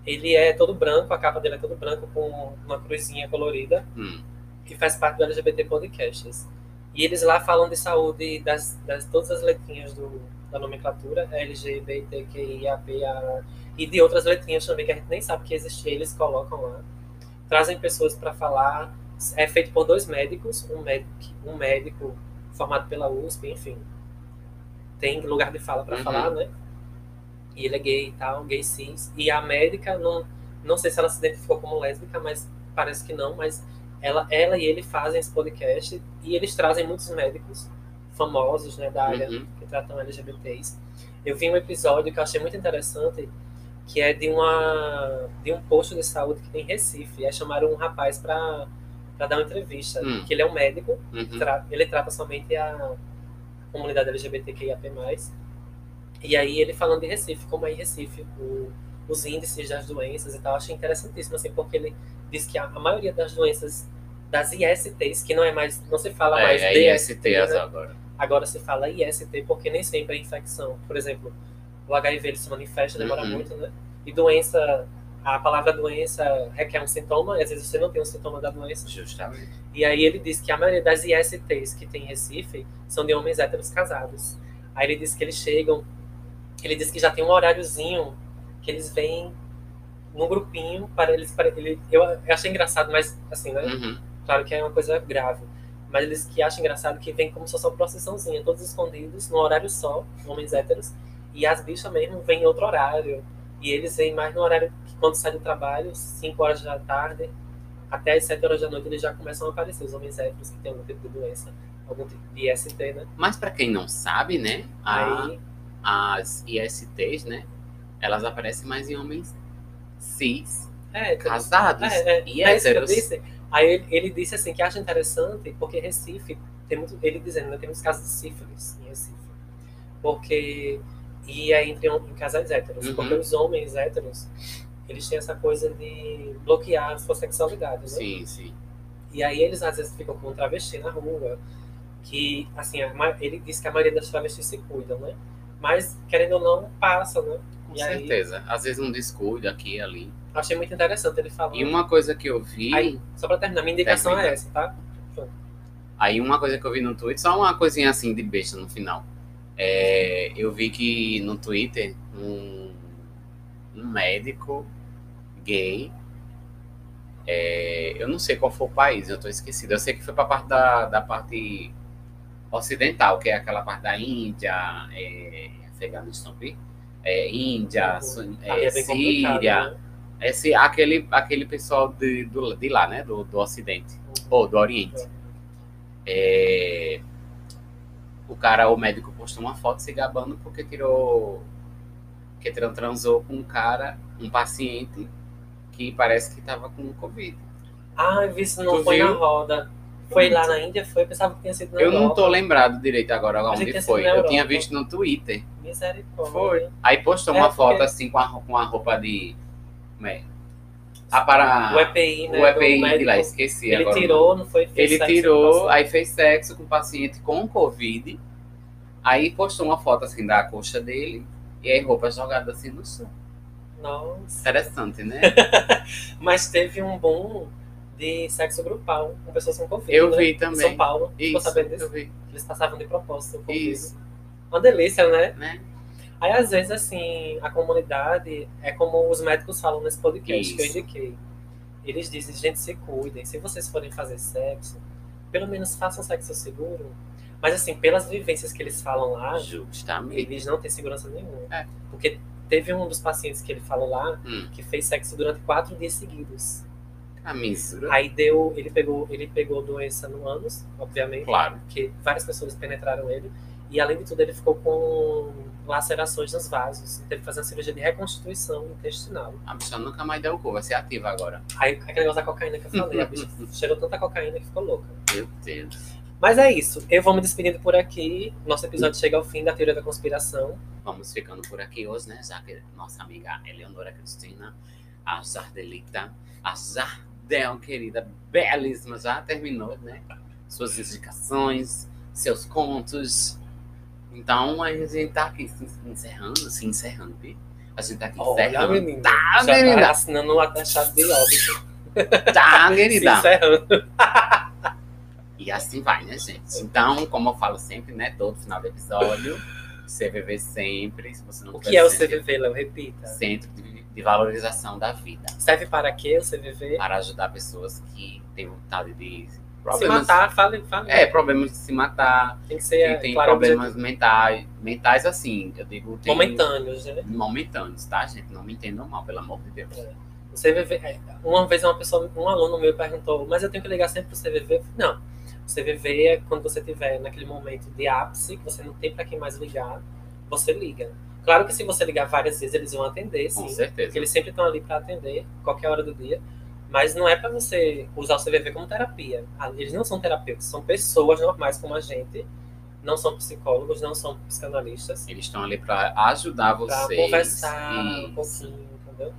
Ele é todo branco, a capa dele é todo branco com uma cruzinha colorida, Hum, que faz parte do LGBT Podcasts. E eles lá falam de saúde das, das todas as letrinhas do, da nomenclatura, LGBTQIAPA, e de outras letrinhas também que a gente nem sabe que existem, eles colocam lá. Trazem pessoas para falar. É feito por dois médicos, um médico, um médico formado pela USP, enfim. Tem lugar de fala para Uhum. falar, né? E ele é gay e tal, gay cis. E a médica, não, não sei se ela se identificou como lésbica, mas parece que não, mas ela, ela e ele fazem esse podcast e eles trazem muitos médicos famosos, né, da área uhum. que tratam LGBTs. Eu vi um episódio que eu achei muito interessante, que é de uma de um posto de saúde que tem em Recife. Aí chamaram um rapaz para dar uma entrevista, Hum. que ele é um médico, Uhum. tra- ele trata somente a comunidade LGBTQIAP+. E aí ele falando de Recife, como é em Recife, o- os índices das doenças e tal, achei interessantíssimo, assim, porque ele diz que a, a maioria das doenças, das ISTs, que não é mais, não se fala mais É, é DST, IST né? agora. Agora se fala IST porque nem sempre é infecção. Por exemplo, o HIV ele se manifesta, demora Uhum. muito, né? E doença, a palavra doença requer um sintoma, e às vezes você não tem um sintoma da doença. Justamente. E aí ele diz que a maioria das ISTs que tem em Recife são de homens héteros casados. Aí ele diz que eles chegam, ele diz que já tem um horáriozinho que eles vêm num grupinho para eles. Para ele, eu, achei engraçado, mas assim, né? Uhum. Claro que é uma coisa grave. Mas eles que acham engraçado que vem como se fosse uma procissãozinha, todos escondidos, num horário só, homens héteros, e as bichas mesmo vêm em outro horário. E eles vêm mais no horário que quando sai do trabalho, 5 horas da tarde, até as 7 horas da noite, eles já começam a aparecer, os homens héteros que têm algum tipo de doença, algum tipo de IST, né? Mas para quem não sabe, né, a- Aí, as ISTs, né, elas aparecem mais em homens cis, é, tem- casados É, é, e é isso que eu héteros. disse. Aí ele, ele disse assim que acha interessante porque Recife tem muito, ele dizendo, né, tem muitos casos de sífilis em Recife. Porque e é entre em casais héteros, Uhum. porque os homens héteros, eles têm essa coisa de bloquear a sua sexualidade, né? Sim, sim. E aí eles às vezes ficam com um travesti na rua, que assim, ele diz que a maioria das travestis se cuidam, né? Mas querendo ou não, passa, né? Com E aí- certeza. Às vezes um descuido aqui e ali. Achei muito interessante ele falando. E uma coisa que eu vi, Aí, só pra terminar, minha indicação Termina. é essa, tá? aí uma coisa que eu vi no Twitter, só uma coisinha assim de besta no final. É, eu vi que no Twitter um, um médico gay, é, eu não sei qual foi o país, eu tô esquecido. Eu sei que foi pra parte da, da parte ocidental, que é aquela parte da Índia, é, Afeganistão, é, Índia, Uhum. Sun- Aí é, é Síria, né? esse, aquele, aquele pessoal de, do, de lá, né? Do, do Ocidente, ou do Oriente. É, o cara, o médico, postou uma foto se gabando porque tirou. Que tran- transou com um cara, um paciente, que parece que tava com Covid. Ah, eu vi isso não Tu foi na viu? roda. Foi lá na Índia, foi, eu pensava que tinha sido na Eu não Europa. tô lembrado direito agora onde foi. na Eu tinha visto no Twitter. Misericórdia. Foi. Aí postou É, uma porque- foto assim com a, com a roupa de. Como é? Ah, para. O EPI, né? o EPI do de lá, esqueci Ele agora. tirou, não foi? Fez Ele tirou, aí fez sexo com o paciente com Covid. Aí postou uma foto assim da coxa dele. E aí roupa jogada assim no chão. Nossa. Interessante, né? Mas teve um boom de sexo grupal com pessoas com Covid. Eu né? vi Em também. São Paulo. Isso, sabendo disso? eu vi. Eles passavam de propósito o Covid. Isso, Uma delícia, né? né? Aí, às vezes, assim, a comunidade é como os médicos falam nesse podcast que eu Isso. indiquei. Eles dizem, gente, se cuidem. Se vocês forem fazer sexo, pelo menos façam sexo seguro. Mas assim, pelas vivências que eles falam lá, Justamente. eles não têm segurança nenhuma. É. Porque teve um dos pacientes que ele falou lá Hum, que fez sexo durante quatro dias seguidos. a misura. Aí deu, ele pegou, ele pegou doença no ânus, obviamente, Claro. porque várias pessoas penetraram ele. E além de tudo, ele ficou com lacerações nos vasos. Teve que fazer uma cirurgia de reconstituição intestinal. A bicha nunca mais deu o cu, vai ser ativa agora. Aí aquele negócio da cocaína que eu falei, a bicha cheirou tanta cocaína que ficou louca. Meu Deus. Mas é isso. Eu vou me despedindo por aqui. Nosso episódio chega ao fim da teoria da conspiração. Vamos ficando por aqui hoje, né? Já que nossa amiga Eleonora Cristina, a Jardelita, a Jardel, querida, belíssima, já terminou, né? Suas indicações, seus contos. Então a gente tá aqui se encerrando, se encerrando, vi? A gente tá aqui Olha, encerrando. menina. Tá, já menina. tá assinando um atestado de óbito. Tá, Se querida. encerrando. E assim vai, né, gente? Então, como eu falo sempre, né? Todo final do episódio, CVV sempre. Se você não O que é o CVV, Léo? Repita. Centro de, de Valorização da Vida. Serve para quê o CVV? Para ajudar pessoas que têm vontade de. Se matar, fale, fale. É, problemas de se matar. Tem que ser, tem claro, problemas mentais. Mentais, assim, eu digo. Tem, momentâneos, né? Momentâneos, tá, gente? Não me entendam mal, pelo amor de Deus. O CVV, é, uma vez uma pessoa, um aluno meu perguntou, mas eu tenho que ligar sempre pro CVV? Não, o CVV é quando você tiver naquele momento de ápice, que você não tem para quem mais ligar, você liga. Claro que se você ligar várias vezes, eles vão atender, Com sim. certeza. Porque eles sempre estão ali para atender, qualquer hora do dia. Mas não é para você usar o CVV como terapia. Ah, Eles não são terapeutas, são pessoas normais como a gente. Não são psicólogos, não são psicanalistas. Eles estão ali para ajudar Para vocês. conversar um pouquinho, entendeu?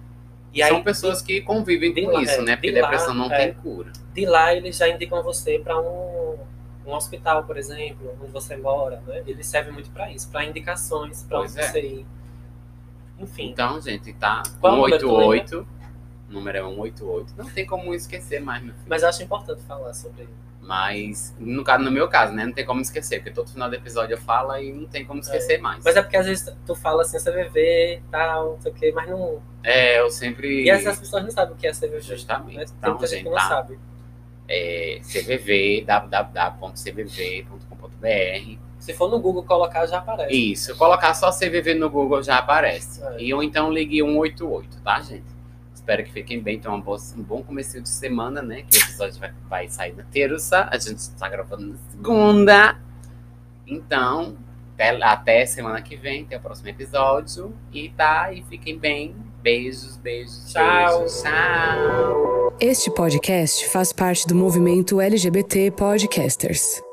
E São aí, pessoas que convivem com lá- isso, é, né? Porque de lá, depressão não é. tem cura. de lá eles já indicam você para um, um hospital, por exemplo, onde você mora, né? Eles servem muito para isso, para indicações, para onde é. você ir. Enfim, Então, gente, tá? Qual o número, tu 188. O número é 188. Não tem como esquecer mais, meu filho. mas eu acho importante falar sobre Mas, no, caso, no meu caso, né? Não tem como esquecer. Porque todo final do episódio eu falo e não tem como esquecer mais. Mas é porque às vezes tu fala assim, CVV, tal, não sei o quê, mas não. É, eu sempre. E às vezes as pessoas não sabem o que é CVV. Justamente. Né? Tem Então, muita gente gente, que não tá? sabe. É, CVV, www.cvv.com.br. Se for no Google colocar, já aparece. Isso, colocar só CVV no Google já aparece. É. E ou então ligue 188, tá, gente? Espero que fiquem bem, tenham um bom, um bom começo de semana, né? Que o episódio vai, vai sair na terça, a gente está gravando na segunda. Então, até, até semana que vem, tem o próximo episódio. E tá, e fiquem bem. Beijos, beijos, Tchau. beijos. Tchau. Este podcast faz parte do movimento LGBT Podcasters.